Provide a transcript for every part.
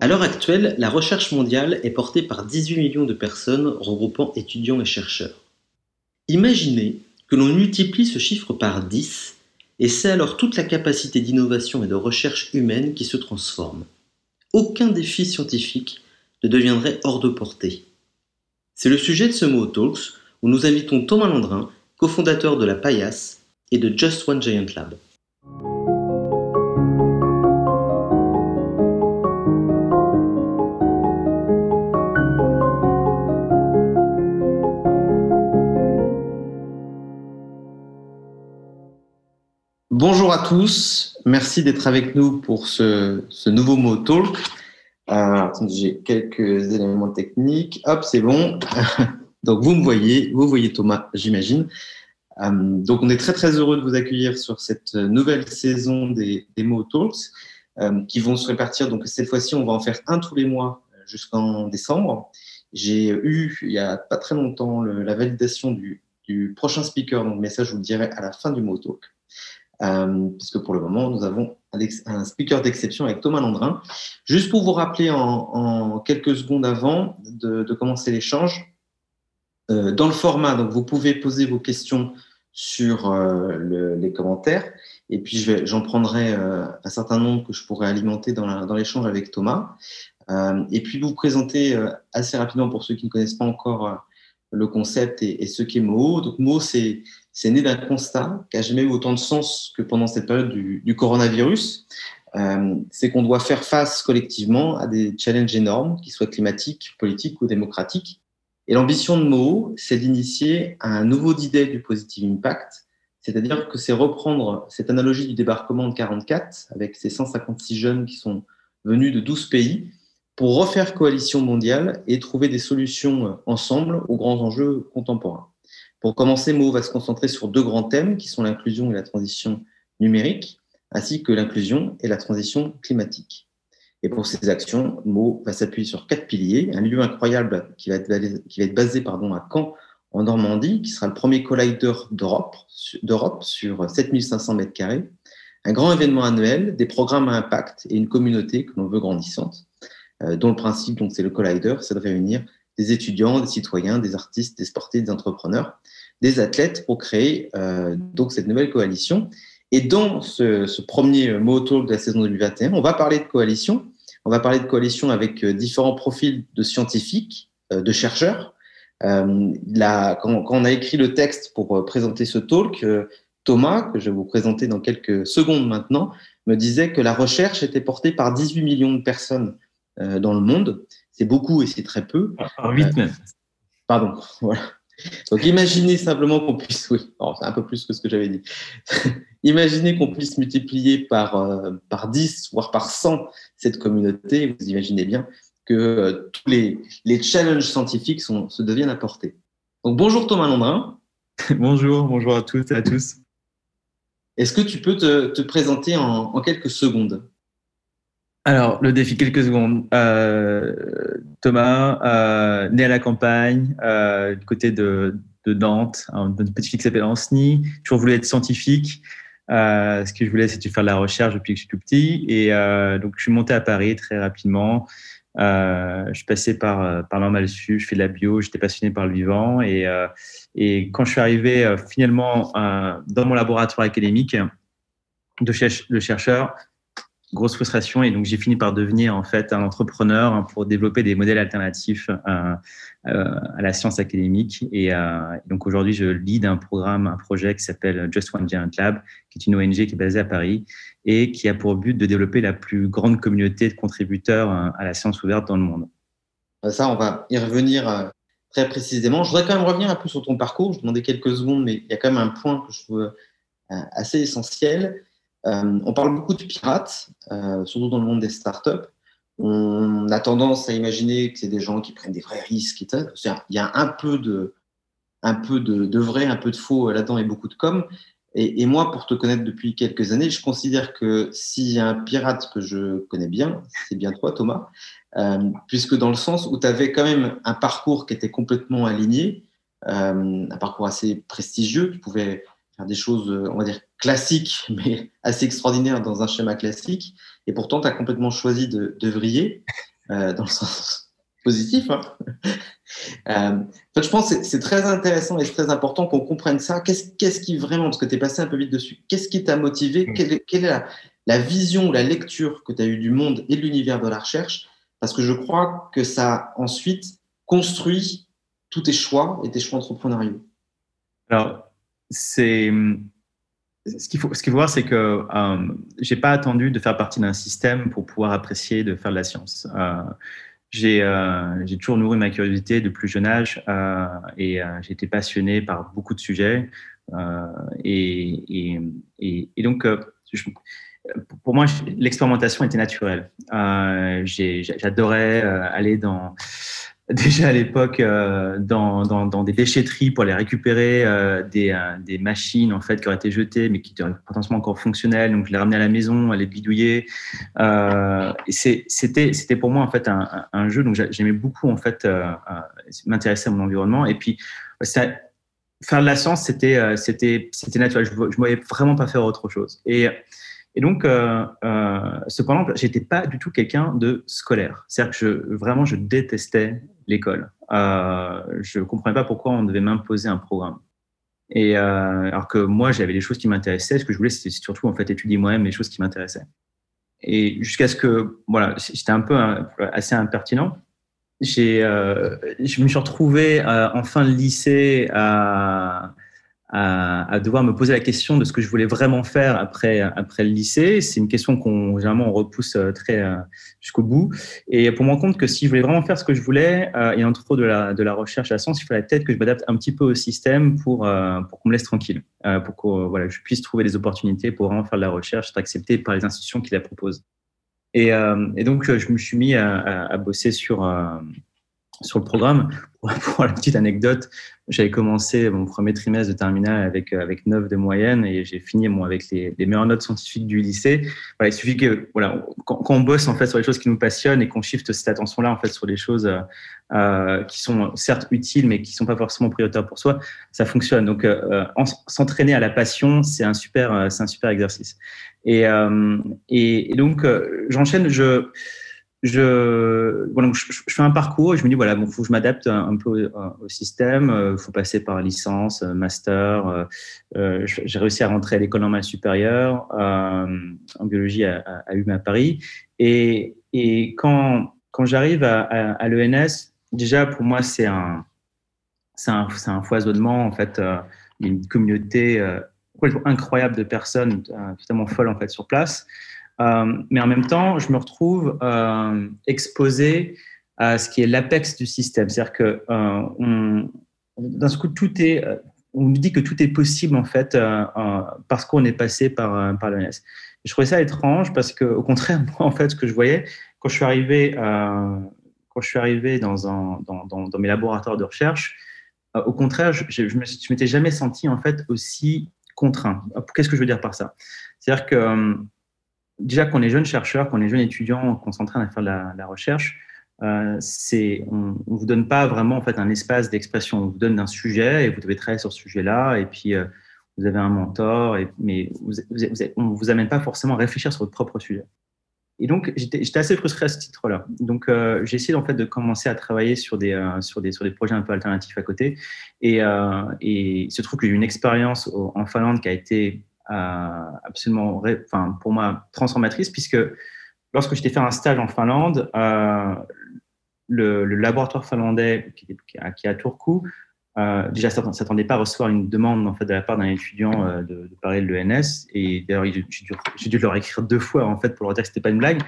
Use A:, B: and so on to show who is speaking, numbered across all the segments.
A: À l'heure actuelle, la recherche mondiale est portée par 18 millions de personnes regroupant étudiants et chercheurs. Imaginez que l'on multiplie ce chiffre par 10 et c'est alors toute la capacité d'innovation et de recherche humaine qui se transforme. Aucun défi scientifique ne deviendrait hors de portée. C'est le sujet de ce mot Talks où nous invitons Thomas Landrin, cofondateur de la Paillasse et de Just One Giant Lab. Bonjour à tous, merci d'être avec nous pour ce, nouveau mot talk. Euh, j'ai quelques éléments techniques. Hop, c'est bon. donc vous me voyez, vous voyez Thomas, j'imagine. Euh, donc on est très très heureux de vous accueillir sur cette nouvelle saison des, des mots talks euh, qui vont se répartir. Donc cette fois-ci, on va en faire un tous les mois jusqu'en décembre. J'ai eu il y a pas très longtemps la validation du, prochain speaker, donc mais ça je vous le dirai à la fin du mot talk euh, puisque pour le moment, nous avons un, speaker d'exception avec Thomas Landrin. Juste pour vous rappeler en, quelques secondes avant de, commencer l'échange, euh, dans le format, donc vous pouvez poser vos questions sur euh, les commentaires, et puis j'en prendrai un certain nombre que je pourrais alimenter dans l'échange avec Thomas. Et puis vous présenter assez rapidement pour ceux qui ne connaissent pas encore le concept et, et ce qu'est Mo. Donc Mo, c'est c'est né d'un constat qui n'a jamais eu autant de sens que pendant cette période du, coronavirus. Euh, c'est qu'on doit faire face collectivement à des challenges énormes, qu'ils soient climatiques, politiques ou démocratiques. Et l'ambition de Mo, c'est d'initier un nouveau idée du positive impact, c'est-à-dire que c'est reprendre cette analogie du débarquement de 44 avec ces 156 jeunes qui sont venus de 12 pays pour refaire coalition mondiale et trouver des solutions ensemble aux grands enjeux contemporains. Pour commencer, Mo va se concentrer sur deux grands thèmes qui sont l'inclusion et la transition numérique, ainsi que l'inclusion et la transition climatique. Et pour ces actions, Mo va s'appuyer sur quatre piliers. Un lieu incroyable qui va être, basé pardon, à Caen, en Normandie, qui sera le premier collider d'Europe sur 7500 mètres carrés. Un grand événement annuel, des programmes à impact et une communauté que l'on veut grandissante, euh, dont le principe, donc, c'est le collider, c'est de réunir des étudiants, des citoyens, des artistes, des sportifs, des entrepreneurs, des athlètes pour créer euh, donc cette nouvelle coalition. Et dans ce, premier mot autour de la saison 2021, on va parler de coalition. On va parler de coalition avec euh, différents profils de scientifiques, euh, de chercheurs. Là, quand, on a écrit le texte pour présenter ce talk, Thomas, que je vais vous présenter dans quelques secondes maintenant, me disait que la recherche était portée par 18 millions de personnes dans le monde c'est beaucoup et c'est très peu.
B: Par 8 même.
A: Pardon, voilà. Donc imaginez simplement qu'on puisse, oui, c'est un peu plus que ce que j'avais dit. imaginez qu'on puisse multiplier par, euh, par 10, voire par 100 cette communauté. Vous imaginez bien que euh, tous les, les challenges scientifiques sont, se deviennent à portée. Donc bonjour Thomas Landrin.
B: bonjour, bonjour à toutes et à tous.
A: Est-ce que tu peux te, te présenter en, en quelques secondes?
B: Alors, le défi, quelques secondes. Euh, Thomas, euh, né à la campagne, euh, du côté de, de Nantes, une petite fille qui s'appelle Ansny. Toujours voulu être scientifique. Euh, ce que je voulais, c'était faire de la recherche depuis que je suis tout petit. Et euh, donc, je suis monté à Paris très rapidement. Euh, je suis passé par, par Normal Su, je fais de la bio, j'étais passionné par le vivant. Et, et quand je suis arrivé finalement dans mon laboratoire académique de, de chercheur, grosse frustration et donc j'ai fini par devenir en fait un entrepreneur hein, pour développer des modèles alternatifs euh, euh, à la science académique et euh, donc aujourd'hui je lead un programme, un projet qui s'appelle Just One Giant Lab, qui est une ONG qui est basée à Paris et qui a pour but de développer la plus grande communauté de contributeurs à la science ouverte dans le monde.
A: Ça, on va y revenir très précisément. Je voudrais quand même revenir un peu sur ton parcours. Je demandais quelques secondes, mais il y a quand même un point que je trouve assez essentiel. Euh, on parle beaucoup de pirates, euh, surtout dans le monde des startups. On a tendance à imaginer que c'est des gens qui prennent des vrais risques. Il y a un peu de, vrai, un peu de faux là-dedans et beaucoup de com. Et, moi, pour te connaître depuis quelques années, je considère que s'il y a un pirate que je connais bien, c'est bien toi, Thomas, euh, puisque dans le sens où tu avais quand même un parcours qui était complètement aligné, euh, un parcours assez prestigieux, tu pouvais faire des choses, on va dire, classiques, mais assez extraordinaires dans un schéma classique, et pourtant, tu as complètement choisi de, de vriller, euh, dans le sens positif. Hein euh, je pense que c'est très intéressant et c'est très important qu'on comprenne ça. Qu'est-ce qui vraiment, parce que tu es passé un peu vite dessus, qu'est-ce qui t'a motivé? Mm. Quelle est, quelle est la, la, vision, la lecture que tu as eue du monde et de l'univers de la recherche? Parce que je crois que ça ensuite construit tous tes choix et tes choix entrepreneuriaux.
B: Alors, c'est. Ce qu'il faut, ce qu'il faut voir, c'est que euh, j'ai pas attendu de faire partie d'un système pour pouvoir apprécier de faire de la science. Euh, euh, j'ai toujours nourri ma curiosité de plus jeune âge euh, et j'ai été passionné par beaucoup de sujets. Et, et, et, donc, pour moi, l'expérimentation était naturelle. J'adorais aller dans déjà à l'époque euh, dans, dans, dans, des déchetteries pour aller récupérer euh, des, euh, des, machines en fait qui auraient été jetées mais qui étaient potentiellement encore fonctionnelles. Donc je les ramenais à la maison à les bidouiller. Euh, c'était c'était pour moi en fait un, un jeu. Donc j'aimais beaucoup en fait m'intéresser à mon environnement. Et puis ça, faire de la science c'était c'était c'était naturel. Je, je voyais vraiment pas faire autre chose. Et et donc, euh, euh, cependant, j'étais pas du tout quelqu'un de scolaire. C'est-à-dire que vraiment, je détestais l'école. Euh, je comprenais pas pourquoi on devait m'imposer un programme. Et euh, alors que moi, j'avais des choses qui m'intéressaient. Ce que je voulais, c'était surtout en fait étudier moi-même les choses qui m'intéressaient. Et jusqu'à ce que, voilà, j'étais un peu assez impertinent. J'ai, euh, je me suis retrouvé en fin de lycée à à, à, devoir me poser la question de ce que je voulais vraiment faire après après le lycée. C'est une question qu'on généralement on repousse euh, très euh, jusqu'au bout. Et pour me rendre compte que si je voulais vraiment faire ce que je voulais euh, et entre autres de la de la recherche à la science, il fallait peut-être que je m'adapte un petit peu au système pour euh, pour qu'on me laisse tranquille, euh, pour que voilà je puisse trouver des opportunités pour vraiment faire de la recherche, être accepté par les institutions qui la proposent. Et, et donc je me suis mis à, à, à bosser sur sur le programme. Pour la petite anecdote, j'avais commencé mon premier trimestre de terminale avec, euh, avec 9 de moyenne et j'ai fini bon, avec les, les, meilleures notes scientifiques du lycée. Il suffit que, voilà, quand, on bosse en fait sur les choses qui nous passionnent et qu'on shift cette attention-là en fait sur les choses euh, euh qui sont certes utiles mais qui sont pas forcément prioritaires pour soi, ça fonctionne. Donc, s'entraîner à la passion, c'est un super, un super exercice. Et, et, et donc, j'enchaîne. Je je, voilà, je, fais un parcours et je me dis, voilà, bon, faut que je m'adapte un, peu au, système, il euh, faut passer par licence, euh, master. Euh, euh j'ai réussi à rentrer à l'école normale supérieure euh, en biologie à, à, à Paris. Et, quand, quand j'arrive à, l'ENS, déjà pour moi, c'est un, un, foisonnement, en fait, une communauté incroyable de personnes, totalement folles, en fait, sur place. Euh, mais en même temps, je me retrouve euh, exposé à ce qui est l'apex du système. C'est-à-dire que euh, d'un coup, tout est, on nous dit que tout est possible en fait parce qu'on est passé par, par. Je trouvais ça étrange parce que, au contraire, moi, en fait, ce que je voyais quand je suis arrivé, quand je suis arrivé dans, mes laboratoires de recherche, au contraire, je, je m'étais jamais senti en fait aussi contraint. Qu'est-ce que je veux dire par ça? C'est-à-dire que déjà qu'on est jeune chercheur, qu'on est jeune étudiant, qu'on s'entraîne à faire de la, la recherche, euh, on ne vous donne pas vraiment en fait un espace d'expression. On vous donne un sujet et vous devez travailler sur ce sujet-là. Et puis euh, vous avez un mentor, mais vous, vous, vous, on vous amène pas forcément à réfléchir sur votre propre sujet. Et donc j'étais assez frustré à ce titre-là. Donc euh, j'ai essayé en fait de commencer à travailler sur des euh, sur des sur des projets un peu alternatifs à côté. Et, et il se trouve que j'ai eu une expérience en Finlande qui a été absolument, enfin, pour moi, transformatrice, puisque lorsque j'étais fait un stage en Finlande, euh, le, laboratoire finlandais qui, est à Turku, euh, déjà, ne s'attendait pas à recevoir une demande en fait, de la part d'un étudiant euh, de, de Paris de l'ENS. Et d'ailleurs, j'ai dû, leur écrire deux fois en fait, pour leur dire que ce n'était pas une blague.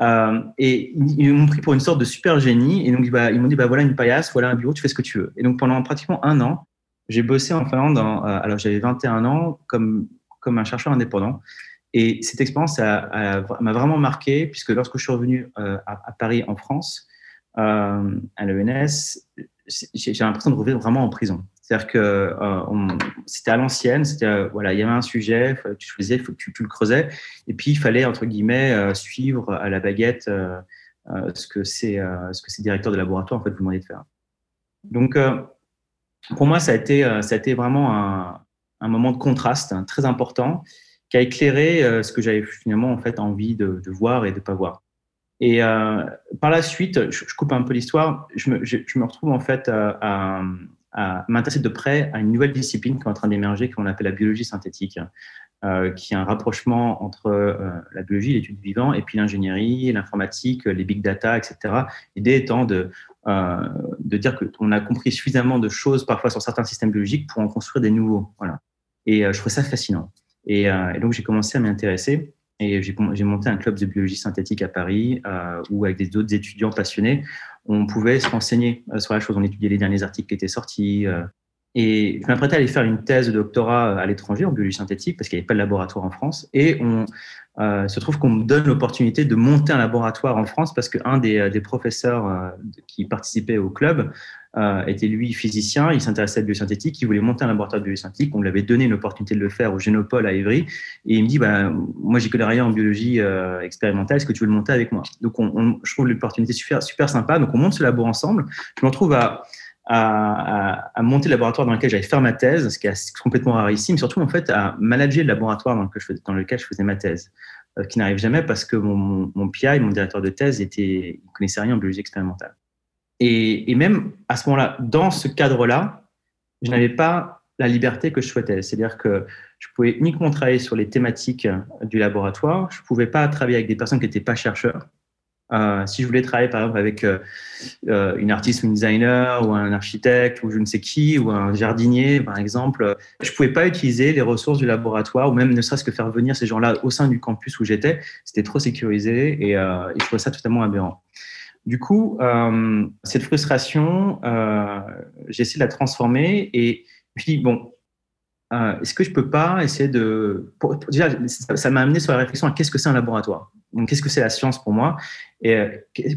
B: Euh, et ils, m'ont pris pour une sorte de super génie. Et donc, bah, ils m'ont dit bah, voilà une paillasse, voilà un bureau, tu fais ce que tu veux. Et donc, pendant pratiquement un an, j'ai bossé en Finlande. Euh, alors, j'avais 21 ans, comme comme un chercheur indépendant. Et cette expérience m'a vraiment marqué, puisque lorsque je suis revenu euh, à, Paris, en France, euh, à l'ENS, j'ai l'impression de revenir vraiment en prison. C'est-à-dire que euh, c'était à l'ancienne, c'était voilà, il y avait un sujet, tu faisais, que tu, le creusais, et puis il fallait entre guillemets suivre à la baguette ce que c'est ce que ces directeurs de laboratoire vous demandaient de faire. Donc pour moi ça a été ça a été vraiment un, un moment de contraste hein, très important qui a éclairé ce que j'avais finalement en fait envie de, voir et de pas voir. Et euh, par la suite, je, coupe un peu l'histoire, je me, je, me, retrouve en fait à, m'intéresser de près à une nouvelle discipline qui est en train d'émerger, qu'on appelle la biologie synthétique, euh, qui est un rapprochement entre euh, la biologie, l'étude vivant, et puis l'ingénierie, l'informatique, les big data, etc. L'idée étant de, euh, de dire qu'on a compris suffisamment de choses parfois sur certains systèmes biologiques pour en construire des nouveaux. Voilà. Et je trouve ça fascinant. Et, et donc j'ai commencé à m'y intéresser. Et j'ai monté un club de biologie synthétique à Paris euh, où, avec des autres étudiants passionnés, on pouvait se renseigner euh, sur la chose. On étudiait les derniers articles qui étaient sortis. Euh, et je m'apprêtais à aller faire une thèse de doctorat à l'étranger en biologie synthétique parce qu'il n'y avait pas de laboratoire en France. Et on euh, se trouve qu'on me donne l'opportunité de monter un laboratoire en France parce qu'un des, des professeurs qui participait au club euh, était lui physicien, il s'intéressait à la biosynthétique, il voulait monter un laboratoire de biosynthétique. On lui avait donné une opportunité de le faire au Génopole à Évry. Et il me dit bah, Moi, j'y connais rien en biologie euh, expérimentale, est-ce que tu veux le monter avec moi? Donc, on, je trouve l'opportunité super, super sympa. Donc, on monte ce labo ensemble. Je me retrouve à, à, monter le laboratoire dans lequel j'allais faire ma thèse, ce qui est complètement rarissime, surtout en fait à manager le laboratoire dans lequel je faisais, ma thèse, euh, qui n'arrive jamais parce que mon, PI, mon directeur de thèse, était, il connaissait rien en biologie expérimentale. Et même à ce moment-là, dans ce cadre-là, je n'avais pas la liberté que je souhaitais. C'est-à-dire que je pouvais uniquement travailler sur les thématiques du laboratoire. Je ne pouvais pas travailler avec des personnes qui n'étaient pas chercheurs. Euh, si je voulais travailler par exemple avec euh, euh, une artiste ou une designer ou un architecte ou je ne sais qui ou un jardinier par exemple, je pouvais pas utiliser les ressources du laboratoire ou même ne serait-ce que faire venir ces gens-là au sein du campus où j'étais. C'était trop sécurisé et, je trouvais ça totalement aberrant. Du coup, cette frustration, euh, j'essaie de la transformer et puis bon, est-ce que je peux pas essayer de déjà ça m'a amené sur la réflexion à qu'est-ce que c'est un laboratoire? Qu'est-ce que c'est la science pour moi? Et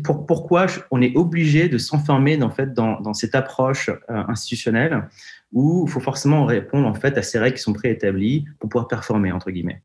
B: pour, pourquoi on est obligé de s'enfermer en fait dans, cette approche institutionnelle où il faut forcément répondre en fait à ces règles qui sont préétablies pour pouvoir performer entre guillemets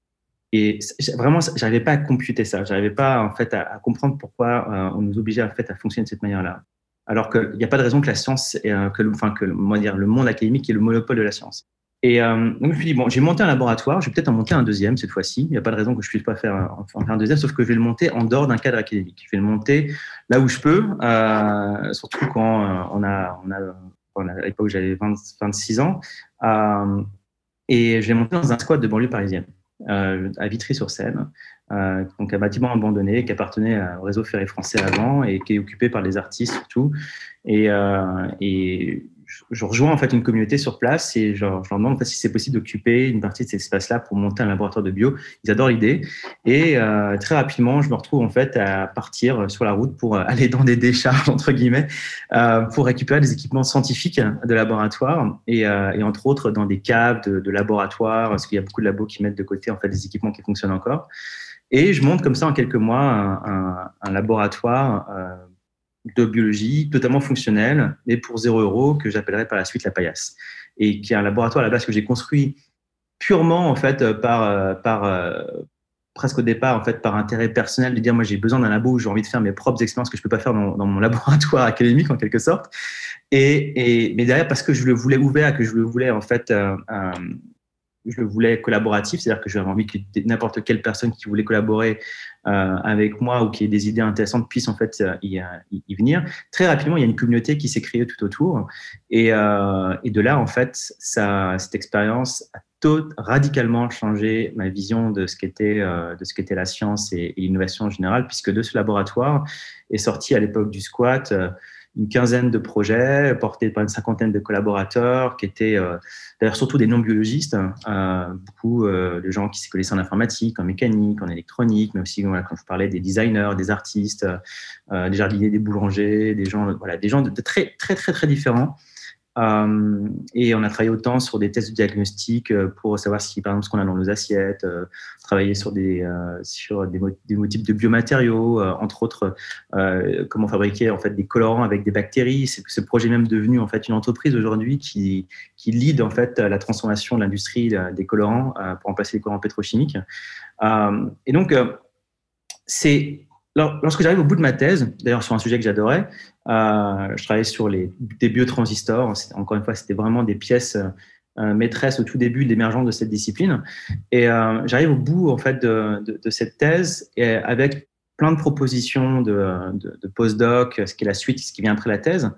B: et vraiment, j'arrivais pas à computer ça. J'arrivais pas en fait à, comprendre pourquoi euh, on nous obligeait en fait à fonctionner de cette manière-là. Alors qu'il n'y a pas de raison que la science, euh, que, enfin que dire, le monde académique est le monopole de la science. Et euh, donc je me suis dit bon, j'ai monté un laboratoire, je vais peut-être en monter un deuxième cette fois-ci. Il n'y a pas de raison que je puisse pas faire, en faire un deuxième, sauf que je vais le monter en dehors d'un cadre académique. Je vais le monter là où je peux, euh, surtout quand euh, on a, on a, à l'époque j'avais 26 ans, euh, et je vais monter dans un squat de banlieue parisienne. Euh, à Vitry-sur-Seine, euh, donc un bâtiment abandonné qui appartenait au réseau ferré français avant et qui est occupé par des artistes surtout. Euh, et je rejoins en fait une communauté sur place et je, leur demande si c'est possible d'occuper une partie de cet espace-là pour monter un laboratoire de bio. Ils adorent l'idée et euh, très rapidement, je me retrouve en fait à partir sur la route pour aller dans des décharges entre guillemets euh, pour récupérer des équipements scientifiques de laboratoire et, euh, et entre autres dans des caves de, de laboratoire parce qu'il y a beaucoup de labos qui mettent de côté en fait des équipements qui fonctionnent encore. Et je monte comme ça en quelques mois un, un, un laboratoire euh, de biologie totalement fonctionnel, mais pour 0 euros, que j'appellerai par la suite la paillasse. Et qui est un laboratoire à la base que j'ai construit purement, en fait, par, euh, par, euh, presque au départ, en fait, par intérêt personnel, de dire, moi, j'ai besoin d'un labo où j'ai envie de faire mes propres expériences que je peux pas faire dans, dans mon laboratoire académique, en quelque sorte. Et, et, mais derrière, parce que je le voulais ouvert, que je le voulais, en fait, euh, je le voulais collaboratif, c'est-à-dire que j'avais envie que n'importe quelle personne qui voulait collaborer euh, avec moi ou qui ait des idées intéressantes puisse en fait euh, y, venir. Très rapidement, il y a une communauté qui s'est créée tout autour, et, euh, de là en fait, cette expérience a radicalement changé ma vision de ce qu'était de ce la science et, l'innovation en général, puisque de ce laboratoire est sorti à l'époque du squat une quinzaine de projets portés par une cinquantaine de collaborateurs qui étaient euh, d'ailleurs surtout des non-biologistes, euh, beaucoup euh, de gens qui se connaissaient en informatique, en mécanique, en électronique, mais aussi voilà, quand je parlais des designers, des artistes, des jardiniers, des boulangers, des gens, voilà, des gens de très très très très différents Euh, et on a travaillé autant sur des tests de diagnostic euh, pour savoir si, par exemple, ce qu'on a dans nos assiettes, euh, travailler sur des, sur des, des types de biomatériaux, entre autres, comment fabriquer en fait des colorants avec des bactéries. C'est ce projet même devenu en fait une entreprise aujourd'hui qui, qui lead en fait la transformation de l'industrie des colorants pour remplacer les colorants pétrochimiques. et donc, c'est lorsque j'arrive au bout de ma thèse, d'ailleurs sur un sujet que j'adorais, euh, je travaillais sur les, des biotransistors. Encore une fois, c'était vraiment des pièces euh, maîtresses au tout début de l'émergence de cette discipline. Et euh, j'arrive au bout en fait de, de, cette thèse avec plein de propositions de, de, postdoc, ce qui est la suite, ce qui vient après la thèse.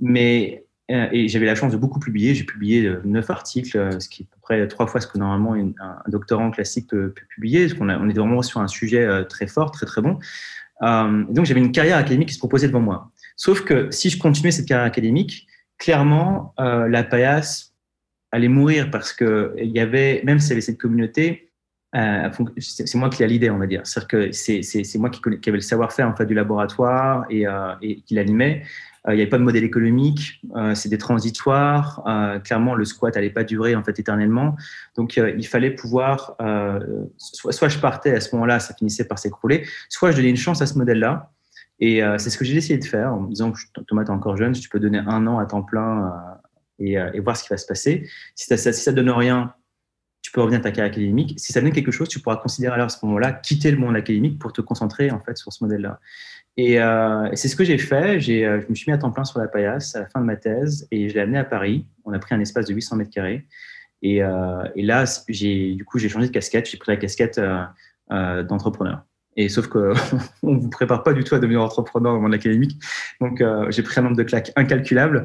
B: mais et j'avais la chance de beaucoup publier. J'ai publié neuf articles, ce qui est à peu près trois fois ce que normalement un, doctorant classique peut, publier. Parce on est vraiment sur un sujet très fort, très très bon. Euh, donc j'avais une carrière académique qui se proposait devant moi. Sauf que si je continuais cette carrière académique, clairement, euh, la paillasse allait mourir parce que il y avait, même s'il y avait cette communauté, euh, c'est moi qui l'idée, on va dire. C'est-à-dire que c'est moi qui, qui, avait le savoir-faire en fait du laboratoire et, euh, et qui l'animait. Euh, il n'y avait pas de modèle économique, euh, c'est des transitoires. Euh, clairement, le squat n'allait pas durer en fait éternellement. Donc, il fallait pouvoir, soit, je partais à ce moment-là, ça finissait par s'écrouler, soit je donnais une chance à ce modèle-là. Et c'est ce que j'ai essayé de faire en me disant Thomas, tu es encore jeune, tu peux donner un an à temps plein et, voir ce qui va se passer. Si ça, ça donne rien, tu peux revenir à ta carrière académique. Si ça donne quelque chose, tu pourras considérer alors à ce moment-là quitter le monde académique pour te concentrer en fait sur ce modèle-là. Euh, et, c'est ce que j'ai fait. J'ai, euh, je me suis mis à temps plein sur la paillasse à la fin de ma thèse et je l'ai amené à Paris. On a pris un espace de 800 mètres carrés. Et, euh, et là, j'ai, du coup, j'ai changé de casquette. J'ai pris la casquette d'entrepreneur. Et sauf qu'on ne vous prépare pas du tout à devenir entrepreneur le monde académique. Donc, euh, j'ai pris un nombre de claques incalculable.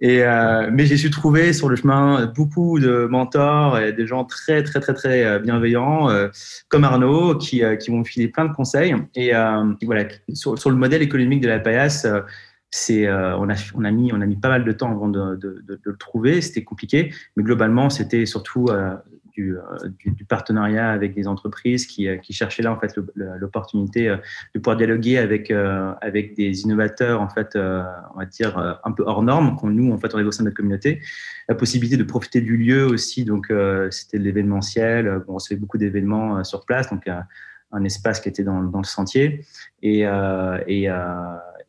B: Et, euh, mais j'ai su trouver sur le chemin beaucoup de mentors et des gens très, très, très, très euh, bienveillants, comme Arnaud, qui, qui m'ont filé plein de conseils. Et, voilà, sur, le modèle économique de la paillasse, c'est, on, a, on, a mis, on a mis pas mal de temps avant de, le trouver. C'était compliqué. Mais globalement, c'était surtout du, du, partenariat avec des entreprises qui, euh, cherchaient là en fait l'opportunité euh, de pouvoir dialoguer avec avec des innovateurs en fait on va dire un peu hors normes qu'on nous en fait on est au sein de notre communauté. La possibilité de profiter du lieu aussi donc c'était l'événementiel. On recevait beaucoup d'événements sur place donc un espace qui était dans, le sentier. Et, et,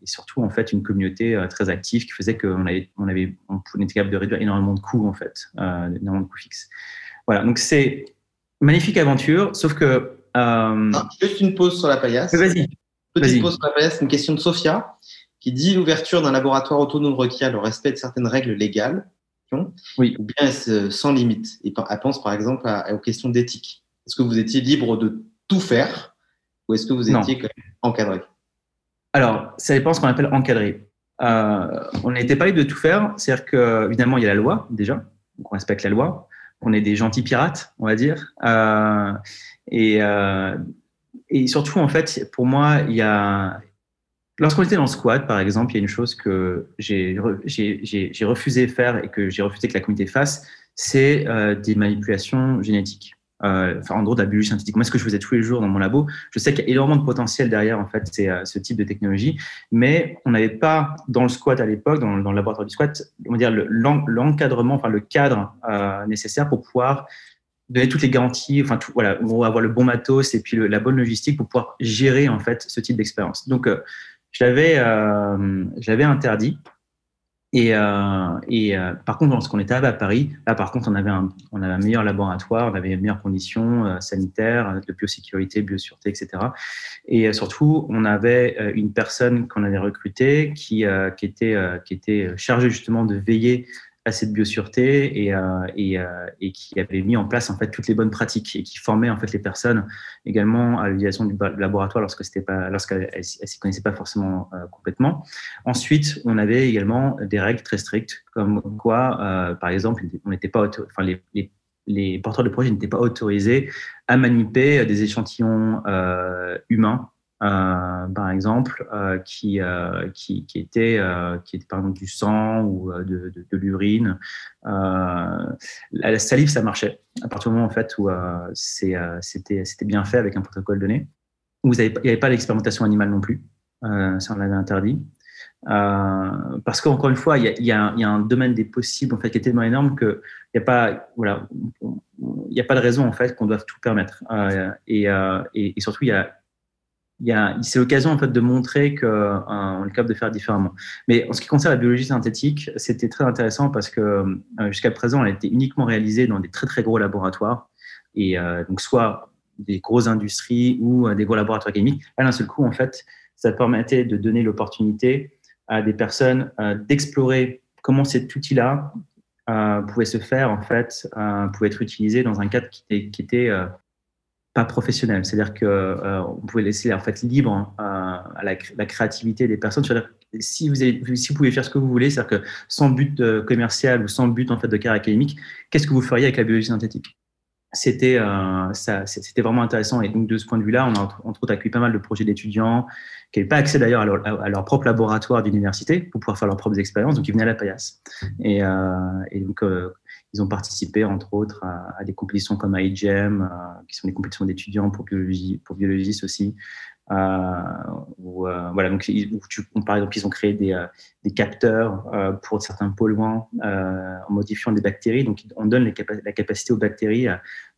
B: surtout en fait une communauté très active qui faisait qu'on on avait on était capable de réduire énormément de coûts en fait, énormément de coûts fixes. Voilà, donc c'est magnifique aventure, sauf que. Euh...
A: Ah, juste une pause sur la paillasse.
B: Vas-y.
A: Petite pause sur la paillasse, une question de Sophia qui dit l'ouverture d'un laboratoire autonome requiert le respect de certaines règles légales,
B: oui.
A: ou bien sans limite? Et elle pense par exemple aux questions d'éthique. Est-ce que vous étiez libre de tout faire ou est-ce que vous étiez quand même encadré?
B: Alors, ça dépend ce qu'on appelle encadré. Euh, on n'était pas libre de tout faire, c'est-à-dire qu'évidemment, il y a la loi déjà, donc on respecte la loi on est des gentils pirates, on va dire. Euh, et, euh, et surtout, en fait, pour moi, il y a. Lorsqu'on était dans le squat, par exemple, il y a une chose que j'ai refusé faire et que j'ai refusé que la communauté fasse, c'est euh, des manipulations génétiques euh, enfin, en gros, de la biologie synthétique. Moi, ce que je faisais tous les jours dans mon labo, je sais qu'il y a énormément de potentiel derrière, en fait, c'est euh, ce type de technologie, mais on n'avait pas, dans le squat à l'époque, dans, dans, le laboratoire du squat, on va dire l'encadrement, enfin, le cadre euh, nécessaire pour pouvoir donner toutes les garanties, enfin, voilà, avoir le bon matos et puis la bonne logistique pour pouvoir gérer, en fait, ce type d'expérience. Donc, euh, je l'avais, euh, je l'avais interdit. Et, euh, et euh, par contre, lorsqu'on était à Paris, là, par contre, on avait un, on avait un meilleur laboratoire, on avait de meilleures conditions euh, sanitaires, de biosécurité, biosureté, etc. Et euh, surtout, on avait euh, une personne qu'on avait recrutée qui, qui, était, qui était chargée justement de veiller à cette biosureté et, euh, euh, et, qui avait mis en place en fait toutes les bonnes pratiques et qui formait en fait les personnes également à l'utilisation du laboratoire lorsque c'était pas s'y connaissaient pas forcément euh, complètement. Ensuite, on avait également des règles très strictes comme quoi, par exemple, on n'était pas enfin les, les, porteurs de projet n'étaient pas autorisés à manipuler des échantillons humains par exemple, euh, qui, euh, qui, qui, était, euh, qui était par du sang ou euh, de, de, l'urine. la salive, ça marchait. À partir du moment en fait, où c'était bien fait avec un protocole donné. Avez, il n'y avait pas l'expérimentation animale non plus. ça, on l'avait interdit. parce qu'encore une fois, il y a, y, un domaine des possibles en fait qui est tellement énorme que il n'y a pas voilà, il a pas de raison en fait qu'on doive tout permettre. Et, et, et, surtout, il y a c'est l'occasion en fait de montrer qu'on euh, est capable de faire différemment. Mais en ce qui concerne la biologie synthétique, c'était très intéressant parce que euh, jusqu'à présent, elle était uniquement réalisée dans des très très gros laboratoires et euh, donc soit des grosses industries ou des gros laboratoires chimiques. À d'un seul coup, en fait, ça permettait de donner l'opportunité à des personnes d'explorer comment cet outil-là pouvait se faire en fait, pouvait être utilisé dans un cadre qui était professionnel. C'est-à-dire que euh, on pouvait laisser en fait libre hein, à, la, créativité des personnes. Si vous, avez, si vous pouvez faire ce que vous voulez, c'est-à-dire que sans but commercial ou sans but en fait de carrière académique, qu'est-ce que vous feriez avec la biologie synthétique? C'était euh, c'était vraiment intéressant. Et donc de ce point de vue-là, on a entre autres accueilli pas mal de projets d'étudiants qui n'avaient pas accès d'ailleurs à, leur, propre laboratoire d'université pour pouvoir faire leurs propres expériences. Donc ils venaient à la paillasse. Et, euh, et donc ils ont participé, entre autres, à, des compétitions comme IGEM, euh, qui sont des compétitions d'étudiants pour, biologie, pour biologistes aussi. Euh, euh, voilà, donc, tu, par exemple, ils ont créé des, des capteurs pour certains polluants en modifiant des bactéries. Donc, on donne la capacité aux bactéries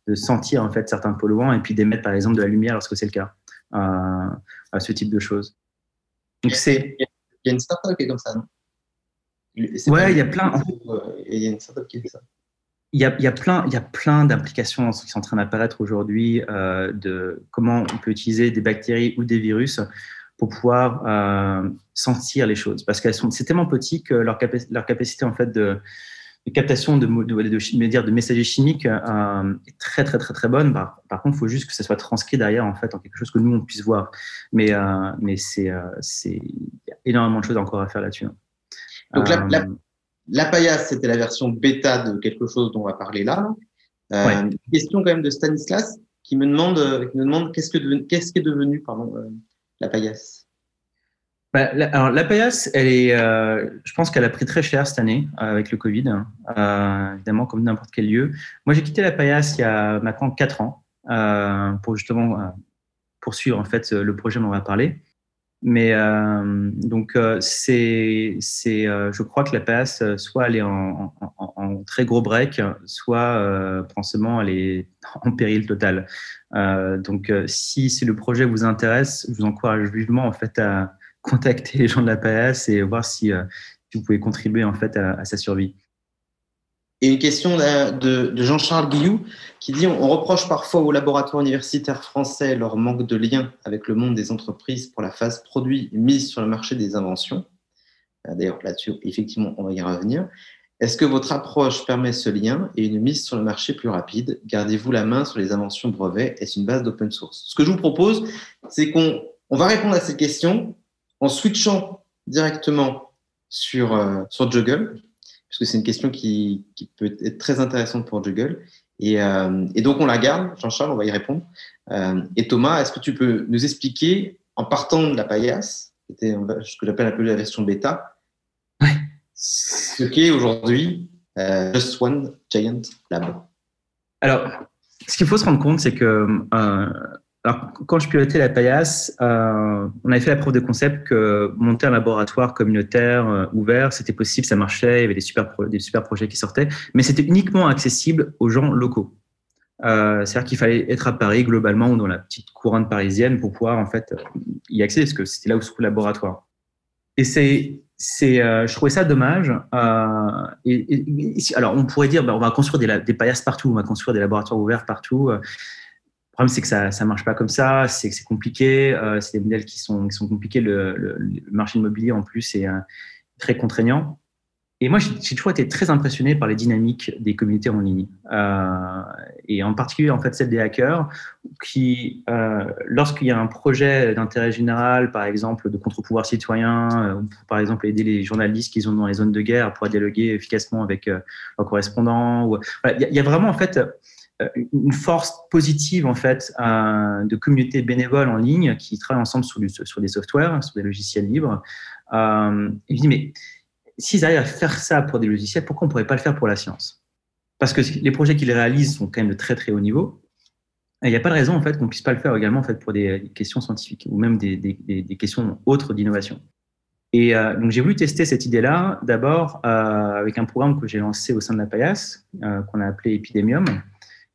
B: de sentir en fait certains polluants et puis d'émettre, par exemple, de la lumière lorsque c'est le cas. à ce type de choses.
A: Donc, c'est. Il y a une startup qui est comme ça, non?
B: Ouais, il y a plein.
A: Il y a une startup qui fait ça
B: il y, a, il y a plein, il y a plein d'applications qui sont en train d'apparaître aujourd'hui euh, de comment on peut utiliser des bactéries ou des virus pour pouvoir euh, sentir les choses, parce qu'elles sont c'est tellement petit que leur, leur capacité en fait de, de captation de, de, de, de, de messagers chimiques euh, est très très très très bonne. Par, par contre, il faut juste que ça soit transcrit derrière en fait en quelque chose que nous on puisse voir. Mais euh, mais c'est euh, c'est énormément de choses encore à faire là-dessus.
A: Donc la, la euh, la paillasse, c'était la version bêta de quelque chose dont on va parler là. Euh, Question quand même de Stanislas qui me demande, qui me demande qu'est-ce que qu'est-ce qui est devenu pardon, euh, la paillasse?
B: Bah, la, alors la paillasse, elle est, euh, je pense qu'elle a pris très cher cette année euh, avec le Covid, hein. évidemment comme n'importe quel lieu. Moi, j'ai quitté la paillasse il y a maintenant quatre ans pour justement poursuivre en fait le projet dont on va parler. Mais euh, donc, euh, c'est, c'est, euh, je crois que la passe, soit elle est en, en, en très gros break, soit euh, elle est en péril total. Euh, donc, si, si le projet vous intéresse, je vous encourage vivement en fait à contacter les gens de la PS et voir si, si vous pouvez contribuer en fait à, à sa survie.
A: Et une question de, Jean-Charles Guillou qui dit on reproche parfois aux laboratoires universitaires français leur manque de lien avec le monde des entreprises pour la phase produit mise sur le marché des inventions. Euh, d'ailleurs, là-dessus, effectivement, on va y revenir. Est-ce que votre approche permet ce lien et une mise sur le marché plus rapide? Gardez-vous la main sur les inventions brevets? Est-ce une base d'open source? Ce que je vous propose, c'est qu'on on va répondre à cette question en switchant directement sur, euh, sur Juggle que c'est une question qui, peut être très intéressante pour Juggle. Et, euh, et donc, on la garde, Jean-Charles, on va y répondre. Euh, et Thomas, est-ce que tu peux nous expliquer, en partant de la paillasse, ce que j'appelle un peu la version bêta, ce qu'est aujourd'hui euh, Just One Giant Lab?
B: Alors, ce qu'il faut se rendre compte, c'est que alors, quand je pilotais la paillasse, euh, on avait fait la preuve de concept que monter un laboratoire communautaire euh, ouvert, c'était possible, ça marchait, il y avait des super, des super projets qui sortaient, mais c'était uniquement accessible aux gens locaux. Euh, C'est-à-dire qu'il fallait être à Paris globalement ou dans la petite couronne parisienne pour pouvoir en fait y accéder, parce que c'était là où se trouve le laboratoire. Et c'est, euh, je trouvais ça dommage. Alors, on pourrait dire, ben, on va construire des, des paillasses partout, on va construire des laboratoires ouverts partout. Le problème, c'est que ça ne marche pas comme ça, c'est que c'est compliqué, euh, c'est des modèles qui sont, qui sont compliqués. Le, marché immobilier, en plus, est euh, très contraignant. Et moi, j'ai toujours été très impressionné par les dynamiques des communautés en ligne, euh, et en particulier en fait celle des hackers, qui, lorsqu'il y a un projet d'intérêt général, par exemple de contre-pouvoir citoyen, ou pour, par exemple aider les journalistes qui sont dans les zones de guerre à pouvoir dialoguer efficacement avec leurs correspondants, il y, a vraiment en fait une force positive en fait euh, de communautés bénévoles en ligne qui travaillent ensemble sur, des softwares, sur des logiciels libres. Euh, et je dis mais s'ils arrivent à faire ça pour des logiciels, pourquoi on ne pourrait pas le faire pour la science? Parce que les projets qu'ils réalisent sont quand même de très très haut niveau. Il n'y a pas de raison en fait qu'on puisse pas le faire également en fait pour des questions scientifiques ou même des, questions autres d'innovation. Et donc j'ai voulu tester cette idée-là d'abord avec un programme que j'ai lancé au sein de la PAIAS, qu'on a appelé Epidemium,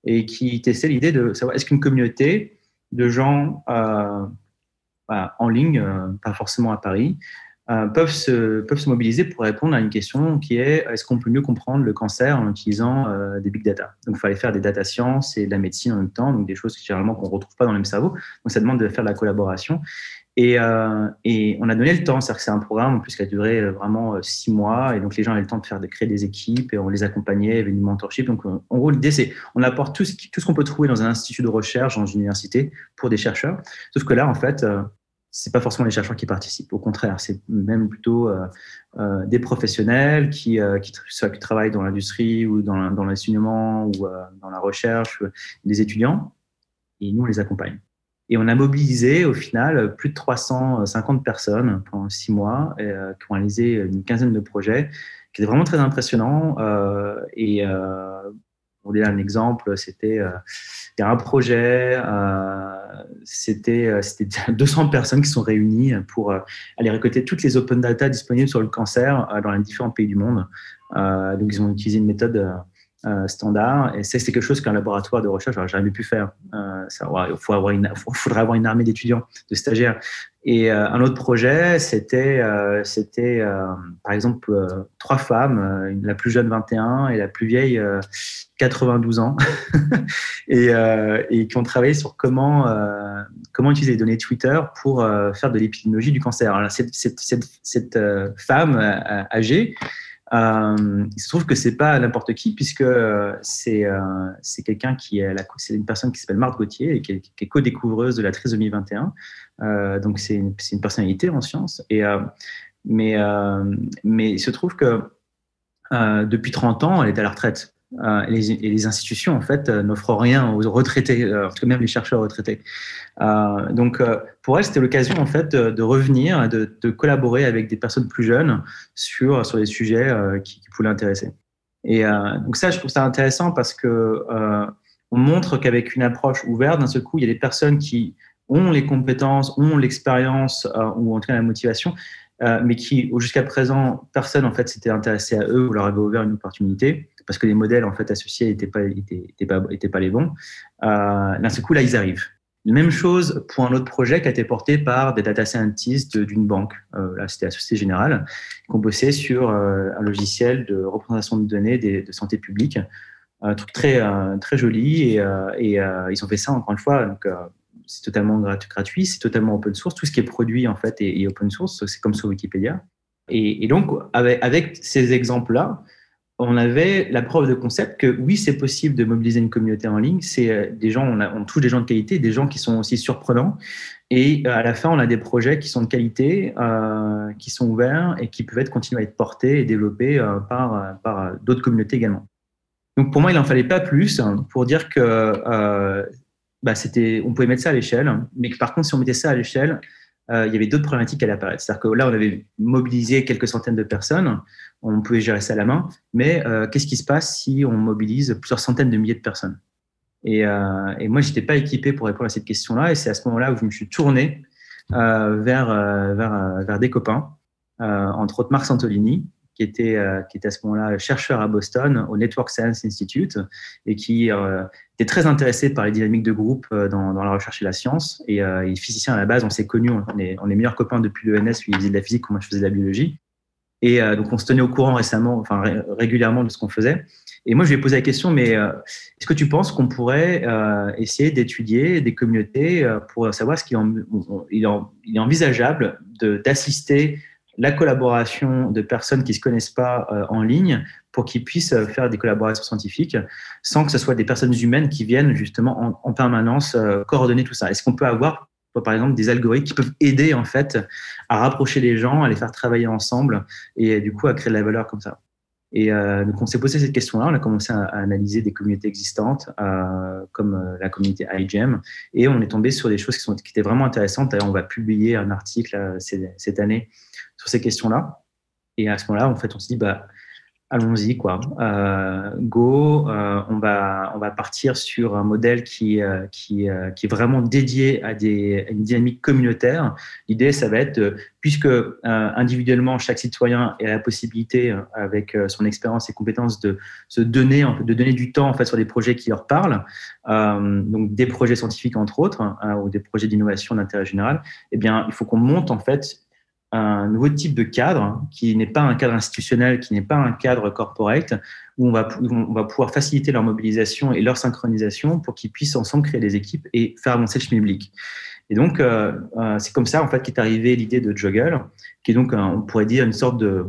B: et qui testait l'idée de savoir est-ce qu'une communauté de gens en ligne, pas forcément à Paris, euh, peuvent, se, peuvent se mobiliser pour répondre à une question qui est est-ce qu'on peut mieux comprendre le cancer en utilisant euh, des big data? Donc, il fallait faire des data science et de la médecine en même temps, donc des choses généralement qu'on ne retrouve pas dans le même cerveau. Donc, ça demande de faire de la collaboration. Et, euh, et on a donné le temps, c'est-à-dire que c'est un programme en plus qui a duré vraiment six mois, et donc les gens avaient le temps de faire, de créer des équipes, et on les accompagnait, avait du mentorship. Donc, en gros, l'idée, c'est on apporte tout ce, qu'on peut trouver dans un institut de recherche, dans une université, pour des chercheurs. Sauf que là, en fait, c'est pas forcément les chercheurs qui participent. Au contraire, c'est même plutôt euh, euh, des professionnels qui, euh, qui, qui, travaillent dans l'industrie ou dans, dans l'enseignement ou dans la recherche, des étudiants, et nous, on les accompagne. Et on a mobilisé au final plus de 350 personnes pendant six mois qui ont réalisé une quinzaine de projets qui étaient vraiment très impressionnants. et pour donner un exemple, c'était il y a un projet, euh, c'était 200 personnes qui sont réunies pour aller récolter toutes les open data disponibles sur le cancer dans les différents pays du monde. donc ils ont utilisé une méthode euh, standard. Et c'est quelque chose qu'un laboratoire de recherche n'aurait jamais pu faire. Euh, il faut avoir faudrait avoir une armée d'étudiants, de stagiaires. Et euh, un autre projet, c'était, c'était par exemple, trois femmes, la plus jeune 21 et la plus vieille 92 ans, et, qui ont travaillé sur comment, comment utiliser les données Twitter pour faire de l'épidémiologie du cancer. Alors, cette, cette, cette femme âgée, euh, il se trouve que c'est pas n'importe qui puisque c'est euh, c'est quelqu'un qui est c'est une personne qui s'appelle Marthe Gauthier et qui est, co-découvreuse de la trisomie 21. Euh, donc c'est une, une, personnalité en sciences. Et mais mais il se trouve que depuis 30 ans, elle est à la retraite. Euh, et, les, institutions en fait euh, n'offrent rien aux retraités, euh, en tout cas même les chercheurs retraités. donc pour elle, c'était l'occasion en fait de, revenir, de, de, collaborer avec des personnes plus jeunes sur sur des sujets qui, pouvaient l'intéresser. Et donc ça, je trouve ça intéressant parce que on montre qu'avec une approche ouverte, d'un seul coup, il y a des personnes qui ont les compétences, ont l'expérience ou en tout cas la motivation, mais qui jusqu'à présent personne en fait s'était intéressé à eux ou leur avait ouvert une opportunité parce que les modèles en fait associés n'étaient pas, les bons. Euh, d'un seul coup, là, ils arrivent. Même chose pour un autre projet qui a été porté par des data scientists d'une banque. Euh, là, c'était la Société Générale, qui ont bossé sur euh, un logiciel de représentation de données de santé publique. Un truc très, euh, très joli. Et, ils ont fait ça, encore une fois, donc, c'est totalement gratuit, c'est totalement open source. Tout ce qui est produit, en fait, est, open source. C'est comme sur Wikipédia. Et, donc, avec ces exemples-là, on avait la preuve de concept que oui, c'est possible de mobiliser une communauté en ligne. C'est euh, des gens, on, touche des gens de qualité, des gens qui sont aussi surprenants. Et euh, à la fin, on a des projets qui sont de qualité, euh, qui sont ouverts et qui peuvent être continuer à être portés et développés par, d'autres communautés également. Donc pour moi, il n'en fallait pas plus pour dire que bah, c'était, on pouvait mettre ça à l'échelle, mais que par contre, si on mettait ça à l'échelle, il y avait d'autres problématiques à apparaître. C'est-à-dire que là, on avait mobilisé quelques centaines de personnes on pouvait gérer ça à la main. Mais euh, qu'est-ce qui se passe si on mobilise plusieurs centaines de milliers de personnes? Et, euh, et, moi, je n'étais pas équipé pour répondre à cette question-là. Et c'est à ce moment-là où je me suis tourné euh, vers, vers, vers, des copains, entre autres Marc Santolini, qui était, qui était à ce moment-là chercheur à Boston au Network Science Institute et qui était très intéressé par les dynamiques de groupe dans, dans la recherche et la science. Et il est physicien à la base, on s'est connus, on est, on est meilleurs copains depuis l'ENS, lui il faisait de la physique, moi je faisais de la biologie. Et euh, donc, on se tenait au courant récemment, enfin régulièrement de ce qu'on faisait. Et moi, je lui ai posé la question, mais euh, est-ce que tu penses qu'on pourrait euh, essayer d'étudier des communautés pour savoir ce qu'il il est envisageable d'assister la collaboration de personnes qui ne se connaissent pas en ligne pour qu'ils puissent faire des collaborations scientifiques sans que ce soit des personnes humaines qui viennent justement en, en permanence coordonner tout ça. Est-ce qu'on peut avoir par exemple des algorithmes qui peuvent aider en fait à rapprocher les gens, à les faire travailler ensemble et du coup à créer de la valeur comme ça? Et euh, donc on s'est posé cette question-là, on a commencé à, analyser des communautés existantes euh, comme euh, la communauté iGEM et on est tombé sur des choses qui, sont, qui étaient vraiment intéressantes. D'ailleurs, on va publier un article cette année sur ces questions-là. Et à ce moment-là, en fait, on s'est dit, bah, allons-y quoi. Euh, go, euh, on va on va partir sur un modèle qui euh, qui, qui est vraiment dédié à des une dynamique communautaire. L'idée ça va être puisque individuellement chaque citoyen a la possibilité avec son expérience et compétences de se donner de donner du temps en fait sur des projets qui leur parlent, donc des projets scientifiques entre autres hein, ou des projets d'innovation d'intérêt général. Eh bien il faut qu'on monte en fait un nouveau type de cadre qui n'est pas un cadre institutionnel, qui n'est pas un cadre corporate, où on va, on va pouvoir faciliter leur mobilisation et leur synchronisation pour qu'ils puissent ensemble créer des équipes et faire avancer le public. Et donc, euh, euh, c'est comme ça en fait qu'est arrivée l'idée de Juggle, qui est donc, on pourrait dire, une sorte de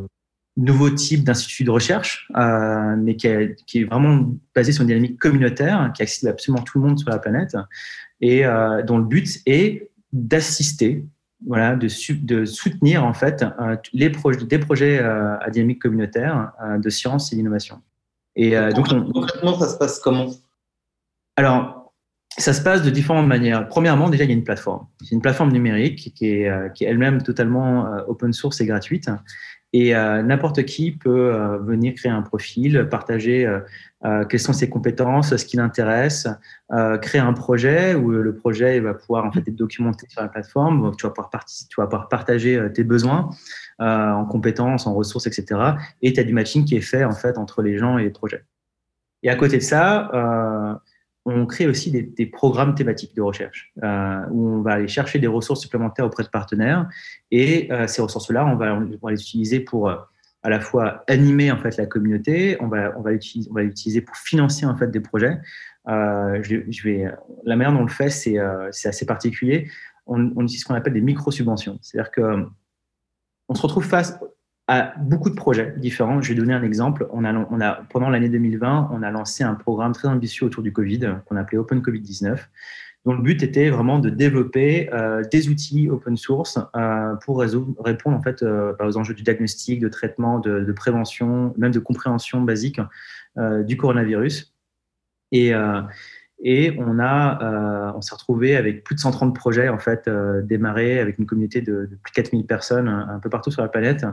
B: nouveau type d'institut de recherche, euh, mais qui est, vraiment basé sur une dynamique communautaire, qui accède absolument tout le monde sur la planète, et dont le but est d'assister voilà, de, de, soutenir en fait euh, les projets, des projets euh, à dynamique communautaire euh, de science et d'innovation.
A: Et donc, concrètement, ça se passe comment?
B: Alors, ça se passe de différentes manières. Premièrement, déjà, il y a une plateforme. C'est une plateforme numérique qui est, qui est elle-même totalement open source et gratuite et euh, n'importe qui peut euh, venir créer un profil, partager euh, quelles sont ses compétences, ce qui l'intéresse, créer un projet où le projet va pouvoir en fait être documenté sur la plateforme. Tu vas pouvoir, tu vas pouvoir partager tes besoins en compétences, en ressources, etc. Et tu as du matching qui est fait en fait entre les gens et les projets. Et à côté de ça, on crée aussi des, programmes thématiques de recherche euh, où on va aller chercher des ressources supplémentaires auprès de partenaires et euh, ces ressources-là, on va, les utiliser pour euh, à la fois animer en fait la communauté, on va, on va on va pour financer en fait des projets. Je, vais, la manière dont on le fait, c'est, assez particulier. On, utilise ce qu'on appelle des micro-subventions, c'est-à-dire que on se retrouve face à beaucoup de projets différents. Je vais donner un exemple. On a, on a, pendant l'année 2020, on a lancé un programme très ambitieux autour du Covid qu'on appelait Open Covid-19, dont le but était vraiment de développer euh, des outils open source euh, pour répondre en fait euh, aux enjeux du diagnostic, de traitement, de, prévention, même de compréhension basique du coronavirus. Et, on a, on s'est retrouvé avec plus de 130 projets en fait démarrés avec une communauté de plus de 4000 personnes un peu partout sur la planète.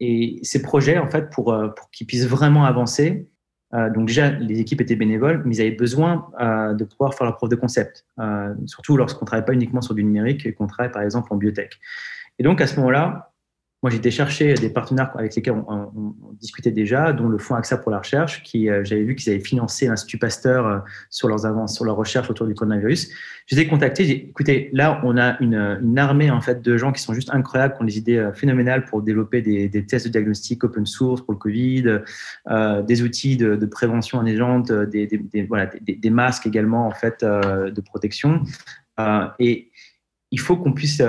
B: Et ces projets, en fait, pour, euh, qu'ils puissent vraiment avancer, euh, donc déjà, les équipes étaient bénévoles, mais ils avaient besoin euh, de pouvoir faire leur preuve de concept, surtout lorsqu'on ne travaille pas uniquement sur du numérique qu'on travaille par exemple en biotech. Et donc à ce moment-là, moi, été chercher des partenaires avec lesquels on, discutait déjà, dont le Fonds AXA pour la recherche, qui euh, j'avais vu qu'ils avaient financé l'Institut Pasteur euh, sur leurs avances, sur leur recherche autour du coronavirus. Je les ai contactés. J'ai dit, écoutez, là, on a une, armée en fait de gens qui sont juste incroyables, qui ont des idées euh, phénoménales pour développer des, tests de diagnostic open source pour le Covid, des outils de, prévention indégente, des, des, des masques également en fait de protection. Et il faut qu'on puisse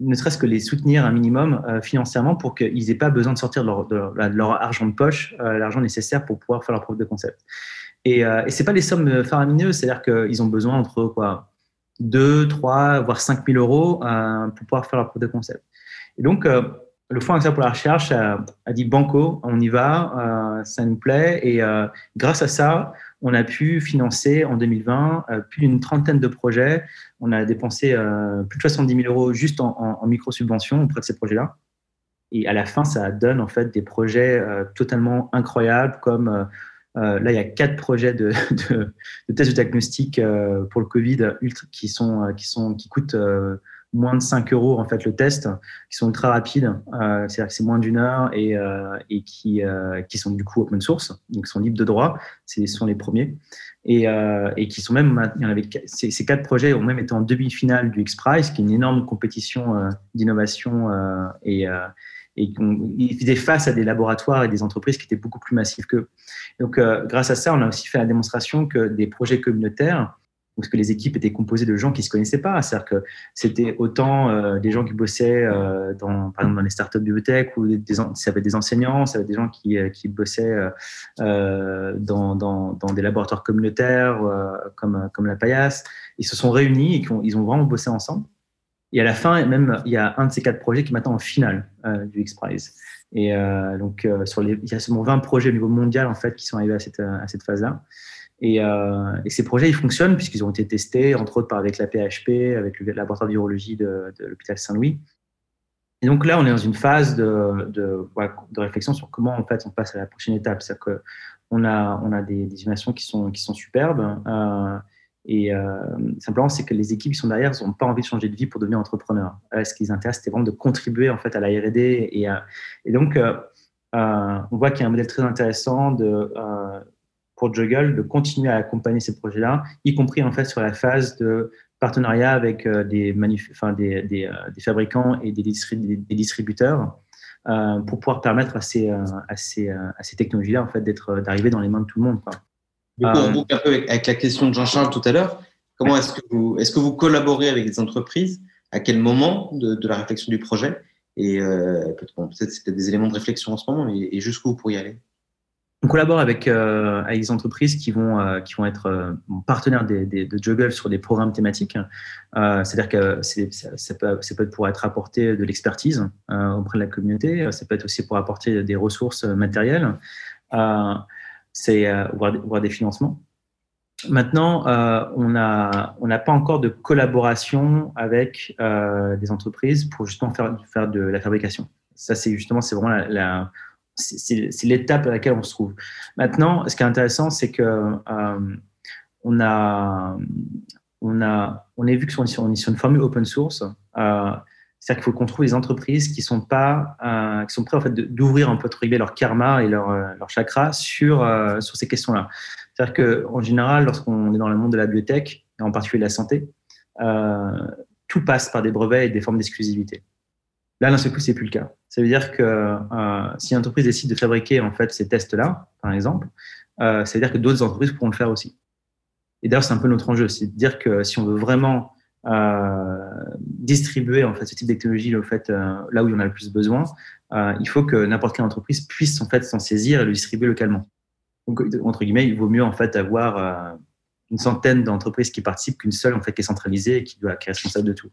B: ne serait-ce que les soutenir un minimum euh, financièrement pour qu'ils n'aient pas besoin de sortir de leur, de, leur argent de poche, euh, l'argent nécessaire pour pouvoir faire leur preuve de concept. Et, euh, et ce pas les sommes faramineuses, c'est-à-dire qu'ils ont besoin entre quoi, 2, 3, voire 5 000 euros euh, pour pouvoir faire leur preuve de concept. Et donc, le Fonds Action pour la Recherche a, dit Banco, on y va, ça nous plaît. Et grâce à ça, on a pu financer en 2020 euh, plus d'une trentaine de projets. On a dépensé euh, plus de 70 000 euros juste en, en, micro-subventions auprès de ces projets-là. Et à la fin, ça donne en fait des projets euh, totalement incroyables comme là, il y a quatre projets de, tests de diagnostic pour le Covid qui, sont, qui, sont, qui coûtent moins de 5 euros en fait le test, qui sont très rapides, euh, c'est-à-dire que c'est moins d'une heure et, euh, euh, qui sont du coup open source, donc sont libres de droit, ce sont les premiers, et, qui sont même, il y en avait, ces, quatre projets ont même été en demi-finale du X-Prize, qui est une énorme compétition d'innovation et, et ils faisaient face à des laboratoires et des entreprises qui étaient beaucoup plus massives qu'eux. Donc grâce à ça, on a aussi fait la démonstration que des projets communautaires parce que les équipes étaient composées de gens qui se connaissaient pas? C'est-à-dire que c'était autant euh, des gens qui bossaient euh, dans, par exemple, dans les startups biotech ou des, ça avait des enseignants, ça avait des gens qui, euh, qui bossaient dans, dans, des laboratoires communautaires comme, comme la Paillasse. Ils se sont réunis et ont, ils ont vraiment bossé ensemble. Et à la fin, même, il y a un de ces quatre projets qui est en finale du X-Prize. Et donc, sur les, il y a seulement 20 projets au niveau mondial en fait qui sont arrivés à cette, à cette phase-là. Et, euh, et, ces projets, ils fonctionnent puisqu'ils ont été testés, entre autres, par avec la PHP, avec le laboratoire de virologie de, l'hôpital Saint-Louis. Et donc là, on est dans une phase de, de, réflexion sur comment en fait on passe à la prochaine étape. C'est-à-dire qu'on a, on a des, des innovations qui sont, qui sont superbes. Euh, et euh, simplement, c'est que les équipes qui sont derrière n'ont pas envie de changer de vie pour devenir entrepreneurs. Euh, ce qui les intéresse, c'est vraiment de contribuer en fait à la R&D. Et, donc, on voit qu'il y a un modèle très intéressant de, pour Juggle de continuer à accompagner ces projets-là, y compris en fait sur la phase de partenariat avec des, enfin, des, des, des, fabricants et des, des distributeurs euh, pour pouvoir permettre à ces, à ces, à ces technologies-là en fait, d'être, d'arriver dans les mains de tout le monde. Quoi.
A: Pour euh, un peu avec, la question de Jean-Charles tout à l'heure, comment est-ce que vous est-ce que vous collaborez avec des entreprises? À quel moment de, la réflexion du projet? Et euh, peut-être c'est des éléments de réflexion en ce moment, et, jusqu'où vous pourriez aller?
B: On collabore avec, euh, avec des entreprises qui vont, qui vont être partenaires des, de Juggle sur des programmes thématiques. C'est-à-dire que ça, peut, ça peut être pour être apporté de l'expertise auprès de la communauté, ça peut être aussi pour apporter des ressources matérielles c'est euh, voir, des financements. Maintenant, euh, on n'a on pas encore de collaboration avec euh, des entreprises pour justement faire, faire de la fabrication. Ça, c'est justement, c'est vraiment la, c'est l'étape à laquelle on se trouve. Maintenant, ce qui est intéressant, c'est que a, on a, a vu que sur, on est sur une formule open source. C'est-à-dire qu'il faut qu'on trouve des entreprises qui sont pas, euh, qui sont prêtes en fait d'ouvrir un peu leur karma et leur, euh, chakra sur euh, sur ces questions-là. C'est-à-dire que en général, lorsqu'on est dans le monde de la biotech, et en particulier de la santé, tout passe par des brevets et des formes d'exclusivité. Là, d'un seul coup, c'est plus le cas. Ça veut dire que si une entreprise décide de fabriquer en fait ces tests-là, par exemple, ça veut dire que d'autres entreprises pourront le faire aussi. Et d'ailleurs, c'est un peu notre enjeu, c'est de dire que si on veut vraiment euh, distribuer en fait ce type de technologie fait, euh, là où il y en a le plus besoin, euh, il faut que n'importe quelle entreprise puisse en fait s'en saisir et le distribuer localement. Donc, entre guillemets, il vaut mieux en fait avoir une centaine d'entreprises qui participent qu'une seule en qui est centralisée et qui, doit, qui est responsable de tout.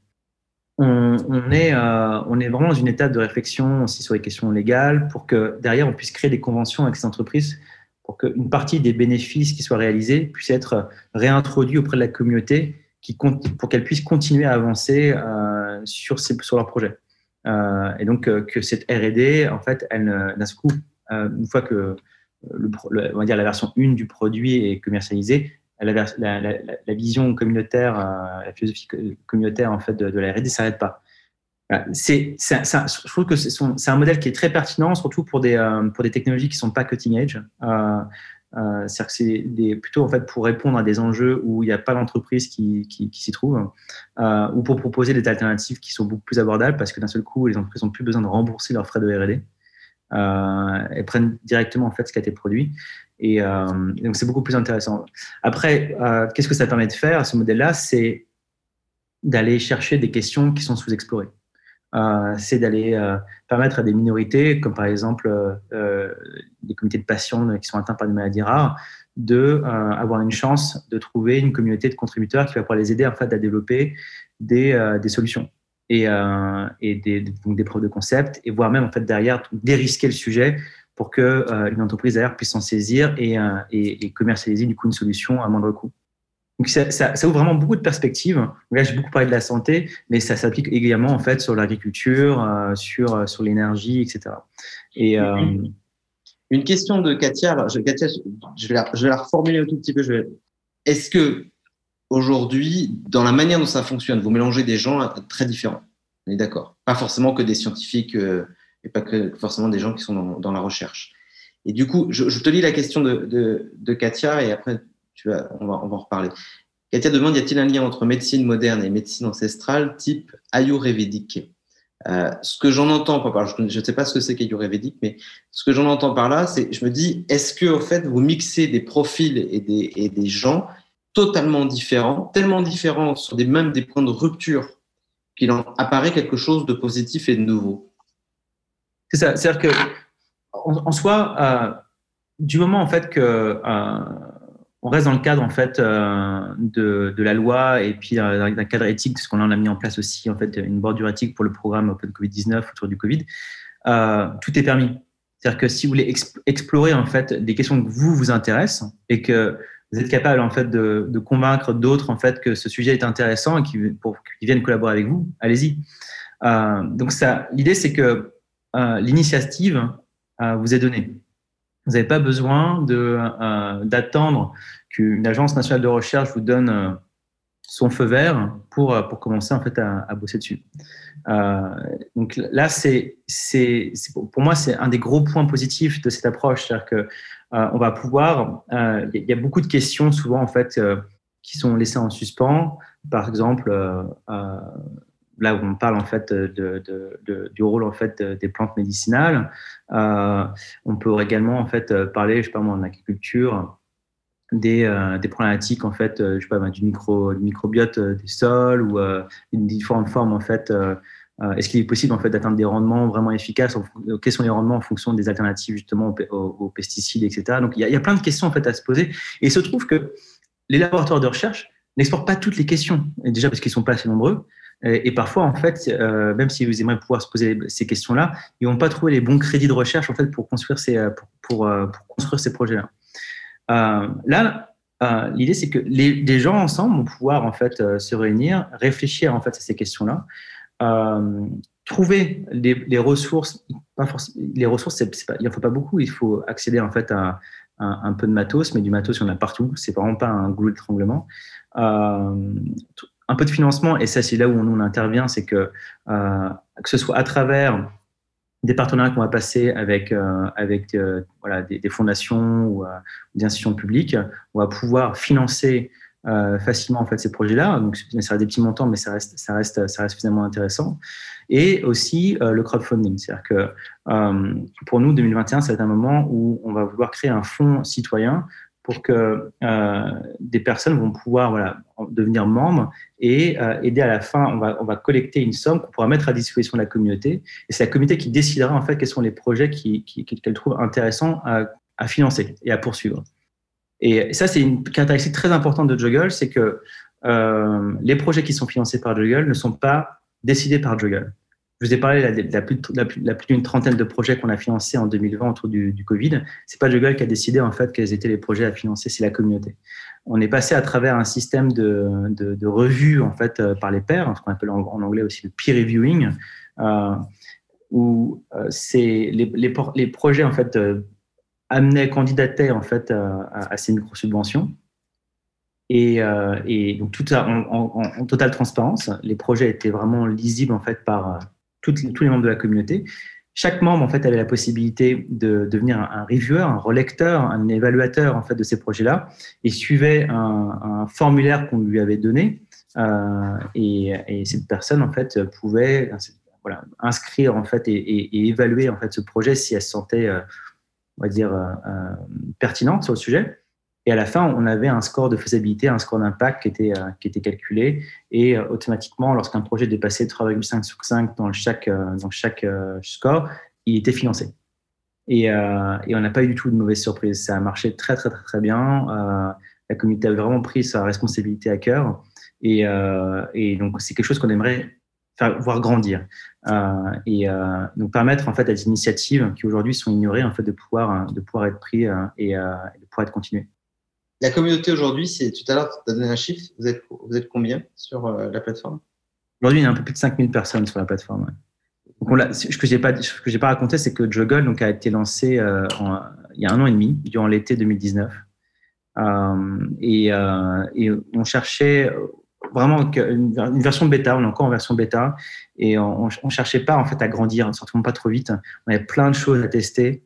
B: On, est, on est vraiment dans une étape de réflexion aussi sur les questions légales pour que derrière on puisse créer des conventions avec ces entreprises pour qu'une partie des bénéfices qui soient réalisés puissent être réintroduits auprès de la communauté qui, pour qu'elles puissent continuer à avancer euh, sur, ces, sur leur projet. Euh, et donc euh, que cette R&D, en fait, elle, d'un coup, une fois que le, on va dire la version 1 du produit est commercialisée, la, vision communautaire, la philosophie communautaire en fait de, de la R&D s'arrête pas. Je trouve que c'est, un modèle qui est très pertinent, surtout pour des, des technologies qui sont pas cutting edge. Euh, c'est-à-dire que c'est plutôt en fait pour répondre à des enjeux où il n'y a pas d'entreprise qui, qui, s'y trouve, euh, ou pour proposer des alternatives qui sont beaucoup plus abordables parce que d'un seul coup, les entreprises n'ont plus besoin de rembourser leurs frais de R&D. Euh, elles prennent directement en fait ce qui a été produit. Et euh, donc c'est beaucoup plus intéressant. Après, euh, qu'est-ce que ça permet de faire ce modèle-là? C'est d'aller chercher des questions qui sont sous-explorées. Euh, c'est d'aller permettre à des minorités, comme par exemple des comités de patients qui sont atteints par des maladies rares, de avoir une chance de trouver une communauté de contributeurs qui va pouvoir les aider en fait à développer des solutions et, et des, preuves de concept et voire même en fait derrière dérisquer le sujet pour que une entreprise derrière puisse s'en saisir et, et, commercialiser du coup une solution à moindre coût. Donc ça, ouvre vraiment beaucoup de perspectives. Là, j'ai beaucoup parlé de la santé, mais ça s'applique également en fait sur l'agriculture, euh, sur euh, sur l'énergie, etc. Et
A: euh, une question de Katia. Je, Katia, vais, la, je vais la reformuler un tout petit peu. Est-ce que aujourd'hui, dans la manière dont ça fonctionne, vous mélangez des gens très différents On est d'accord. Pas forcément que des scientifiques euh, et pas forcément des gens qui sont dans, la recherche. Et du coup, je, te lis la question de, de, Katia et après tu vas, on, va, on va en reparler. Katia demande y a-t-il un lien entre médecine moderne et médecine ancestrale type ayurvédique? Euh, Ce que j'en entends, je ne sais pas ce que c'est qu'ayurvédique, mais ce que j'en entends par là, c'est je me dis est-ce que au fait vous mixez des profils et des, et des gens totalement différents, tellement différents sur des même des points de rupture qu'il en apparaît quelque chose de positif et de nouveau.
B: C'est ça, c'est-à-dire que en, soi, euh, du moment en fait que euh, on reste dans le cadre en fait euh, de, la loi et puis d'un cadre éthique, parce qu'on a mis en place aussi en fait une bordure éthique pour le programme Open Covid-19 autour du Covid. Tout est permis. C'est-à-dire que si vous voulez explorer en fait des questions que vous vous intéressent et que vous êtes capable en fait de, convaincre d'autres en fait que ce sujet est intéressant et qu'ils viennent collaborer avec vous, allez-y. donc ça, l'idée c'est que l'initiative vous est donnée. Vous n'avez pas besoin d'attendre qu'une agence nationale de recherche vous donne son feu vert pour, euh, commencer en fait à, bosser dessus. Euh, donc là, c'est, pour moi, c'est un des gros points positifs de cette approche, c'est-à-dire que euh, on va pouvoir. Il y, a beaucoup de questions souvent en fait qui sont laissées en suspens. Par exemple, là où on parle en fait du rôle en fait des plantes médicinales, on peut également en fait parler, je sais pas moi, en agriculture des, euh, problématiques en fait, euh, je sais pas, du, micro, du microbiote euh, des sols ou une différente forme en fait. Est-ce qu'il est possible en fait d'atteindre des rendements vraiment efficaces Quels sont les rendements en fonction des alternatives justement aux, pesticides, etc. Donc il y, a, plein de questions en fait à se poser. Et il se trouve que les laboratoires de recherche n'exportent pas toutes les questions, déjà parce qu'ils sont pas assez nombreux. Et, parfois, en fait, même si vous aimeriez pouvoir se poser ces questions-là, ils n'ont pas trouvé les bons crédits de recherche en fait pour construire ces, pour, pour, ces projets-là. Euh, là, euh, l'idée, c'est que les, gens ensemble vont pouvoir en fait euh, se réunir, réfléchir en fait à ces questions-là, trouver les, ressources. Pas forcément, les ressources, il n'en faut pas beaucoup. Il faut accéder en fait à, un peu de matos, mais du matos, il y en a partout. C'est vraiment pas un goulot d'étranglement. un peu de financement, et ça, c'est là où on, intervient, c'est que que ce soit à travers des partenariats qu'on va passer avec, euh, avec euh, voilà, des, fondations ou euh, des institutions publiques. On va pouvoir financer facilement en fait, ces projets-là. Donc, ça reste des petits montants, mais ça reste, ça reste, ça reste suffisamment intéressant. Et aussi le crowdfunding. C'est-à-dire que pour nous, 2021, ça va être un moment où on va vouloir créer un fonds citoyen pour que euh, des personnes vont pouvoir voilà, devenir membres et euh, aider à la fin. On va, on va collecter une somme qu'on pourra mettre à disposition de la communauté. Et c'est la communauté qui décidera en fait quels sont les projets qu'elle qui, qui, trouve intéressants à, financer et à poursuivre. Et ça, c'est une caractéristique très importante de Juggle, c'est que euh, les projets qui sont financés par Juggle ne sont pas décidés par Juggle. Je vous ai parlé de la, plus, d'une trentaine de projets qu'on a financés en 2020 autour du, du Covid. C'est pas Google qui a décidé en fait quels étaient les projets à financer, c'est la communauté. On est passé à travers un système de, de, revue en fait euh, par les pairs, ce qu'on appelle en, anglais aussi le peer reviewing, euh, où c'est les, les, projets en fait amenaient, candidataient en fait à, à ces micro-subventions. Et, euh, donc tout ça en, totale transparence. Les projets étaient vraiment lisibles en fait par tous les membres de la communauté. Chaque membre en fait avait la possibilité de devenir un, reviewer, un relecteur, un évaluateur en fait de ces projets-là, et suivait un, formulaire qu'on lui avait donné. Euh, et, et, cette personne en fait pouvait voilà, inscrire en fait et, évaluer en fait ce projet si elle se sentait, euh, on va dire, euh, euh pertinente sur le sujet. Et à la fin, on avait un score de faisabilité, un score d'impact qui était, euh, qui était calculé. Et automatiquement, lorsqu'un projet dépassait 3,5 sur 5 dans chaque, dans chaque score, il était financé. Et, et on n'a pas eu du tout de mauvaise surprise. Ça a marché très, très, très, très bien. la communauté a vraiment pris sa responsabilité à cœur. Et, et donc, c'est quelque chose qu'on aimerait faire, voir grandir euh, et euh, nous permettre en fait à des initiatives qui aujourd'hui sont ignorées en fait de pouvoir de pouvoir être pris et, et de pouvoir être continuées.
A: La communauté aujourd'hui, c'est tout à l'heure, tu as donné un chiffre. Vous êtes, vous êtes combien sur euh, la plateforme?
B: Aujourd'hui, il y a un peu plus de 5000 personnes sur la plateforme. Donc ce que je n'ai pas, pas raconté, c'est que Juggle donc, a été lancé euh, il y a un an et demi, durant l'été 2019. Euh, et, euh, et, on cherchait vraiment une, version bêta, on est encore en version bêta, et on ne cherchait pas en fait à grandir, surtout pas trop vite. On avait plein de choses à tester.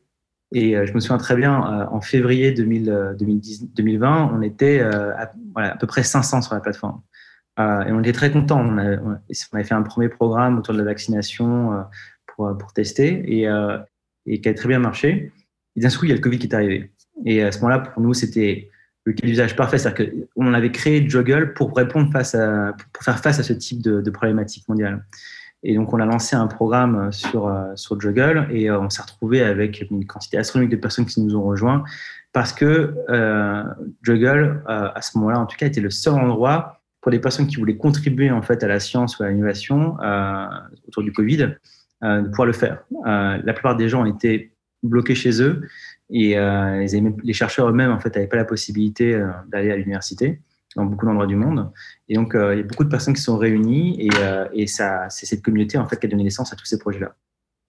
B: Et euh, je me souviens très bien, euh, en février 2000, 2020, on était euh, à, peu près 500 sur la plateforme. et on était très contents. On, on, avait fait un premier programme autour de la vaccination pour, pour tester et, et qui a très bien marché. Et d'un coup, il y a le Covid qui est arrivé. Et à ce moment-là, pour nous, c'était le cas d'usage parfait. C'est-à-dire qu'on avait créé Juggle pour répondre face à, pour faire face à ce type de, de problématique mondiale. Et donc, on a lancé un programme sur, euh, sur Juggle et euh, on s'est retrouvé avec une quantité astronomique de personnes qui nous ont rejoints parce que euh, Juggle, euh, à ce moment-là, en tout cas, était le seul endroit pour des personnes qui voulaient contribuer en fait à la science ou à l'innovation euh, autour du Covid de pouvoir le faire. la plupart des gens étaient bloqués chez eux et les, les, chercheurs eux-mêmes en fait n'avaient pas la possibilité d'aller à l'université. dans beaucoup d'endroits du monde. Et donc, il y a beaucoup de personnes qui sont réunies et, ça, c'est cette communauté en fait qui a donné naissance à tous ces projets-là.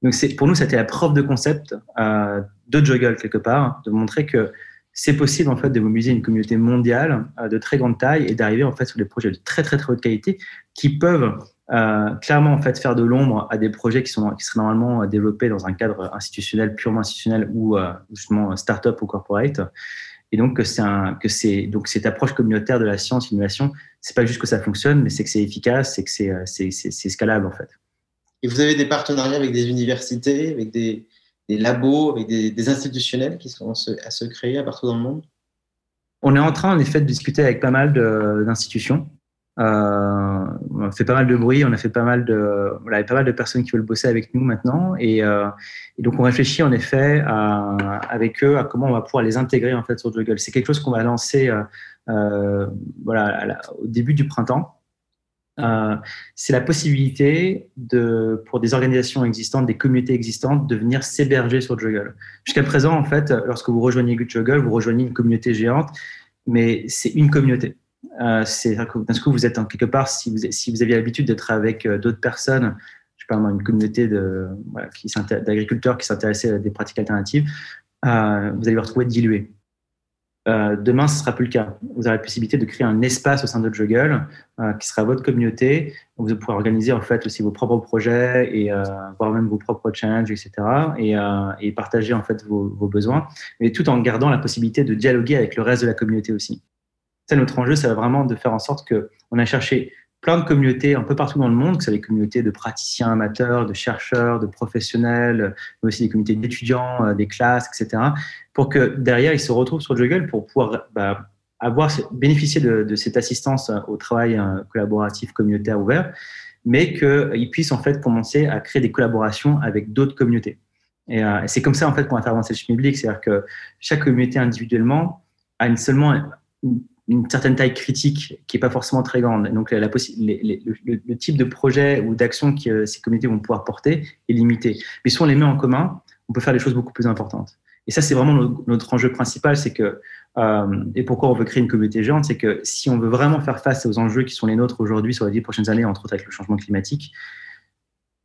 B: Donc, pour nous, c'était la preuve de concept de Juggle quelque part, de montrer que c'est possible en fait de mobiliser une communauté mondiale de très grande taille et d'arriver en fait sur des projets de très très très haute qualité qui peuvent euh, clairement en fait faire de l'ombre à des projets qui sont qui seraient normalement développés dans un cadre institutionnel purement institutionnel ou euh, justement start-up ou corporate. Et donc que un, donc cette approche communautaire de la science innovation c'est pas juste que ça fonctionne mais c'est que c'est efficace c'est que c'est euh, scalable en fait.
A: Et vous avez des partenariats avec des universités avec des, des labos avec des, des, institutionnels qui sont à se créer à partout dans le monde?
B: On est en train en effet de discuter avec pas mal d'institutions. euh, on a fait pas mal de bruit, on a fait pas mal de, y a pas mal de personnes qui veulent bosser avec nous maintenant, et, euh, et donc on réfléchit en effet à, avec eux à comment on va pouvoir les intégrer en fait sur Google. C'est quelque chose qu'on va lancer euh, euh voilà au début du printemps. Euh, c'est la possibilité de, pour des organisations existantes, des communautés existantes, de venir s'héberger sur Juggle. Jusqu'à présent, en fait, lorsque vous rejoignez Juggle, vous rejoignez une communauté géante, mais c'est une communauté. Euh, c'est parce que vous êtes en quelque part, si vous, vous aviez l'habitude d'être avec euh, d'autres personnes, je sais pas une communauté d'agriculteurs qui s'intéressaient à des pratiques alternatives, euh, vous allez vous retrouver dilué. Euh, demain, ce sera plus le cas. Vous aurez la possibilité de créer un espace au sein de Juggle qui sera votre communauté. Vous allez pouvoir organiser en fait aussi vos propres projets et euh, voire même vos propres challenges, etc. Et, et partager en fait vos, vos, besoins, mais tout en gardant la possibilité de dialoguer avec le reste de la communauté aussi notre enjeu, c'est vraiment de faire en sorte qu'on a cherché plein de communautés un peu partout dans le monde, que ce soit des communautés de praticiens amateurs, de chercheurs, de professionnels, mais aussi des communautés d'étudiants, euh, des classes, etc., pour que derrière, ils se retrouvent sur Google pour pouvoir bah, avoir, bénéficier de, cette assistance au travail euh, collaboratif communautaire ouvert, mais qu'ils puissent en fait commencer à créer des collaborations avec d'autres communautés. Et euh, c'est comme ça en fait qu'on va faire avancer le public, c'est-à-dire que chaque communauté individuellement a une, seulement certaine taille critique qui n'est pas forcément très grande. Donc, la, le, type de projet ou d'action que euh, ces communautés vont pouvoir porter est limité. Mais si on les met en commun, on peut faire des choses beaucoup plus importantes. Et ça, c'est vraiment notre, enjeu principal, c'est que, euh, et pourquoi on veut créer une communauté géante, c'est que si on veut vraiment faire face aux enjeux qui sont les nôtres aujourd'hui sur les dix prochaines années, entre autres avec le changement climatique,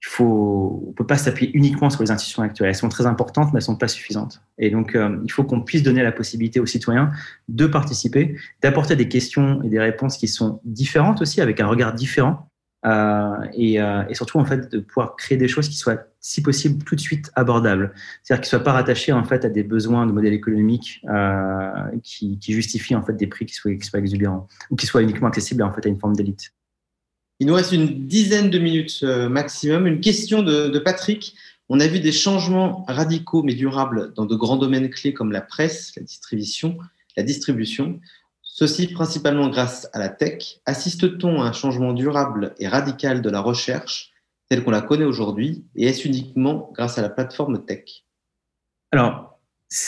B: faut, on peut pas s'appuyer uniquement sur les institutions actuelles. Elles sont très importantes, mais elles sont pas suffisantes. Et donc, euh, il faut qu'on puisse donner la possibilité aux citoyens de participer, d'apporter des questions et des réponses qui sont différentes aussi, avec un regard différent, euh, et, euh, et, surtout en fait de pouvoir créer des choses qui soient, si possible, tout de suite abordables. C'est-à-dire qui soient pas rattachées en fait à des besoins de modèle économique euh, qui, qui, justifient en fait des prix qui soient, qui soient exubérants ou qui soient uniquement accessibles en fait à une forme d'élite.
A: Il nous reste une dizaine de minutes euh, maximum. Une question de, Patrick. On a vu des changements radicaux mais durables dans de grands domaines clés comme la presse, la distribution, la distribution. Ceci principalement grâce à la tech. Assiste-t-on à un changement durable et radical de la recherche telle qu'on la connaît aujourd'hui et est-ce uniquement grâce à la plateforme tech?
B: Alors,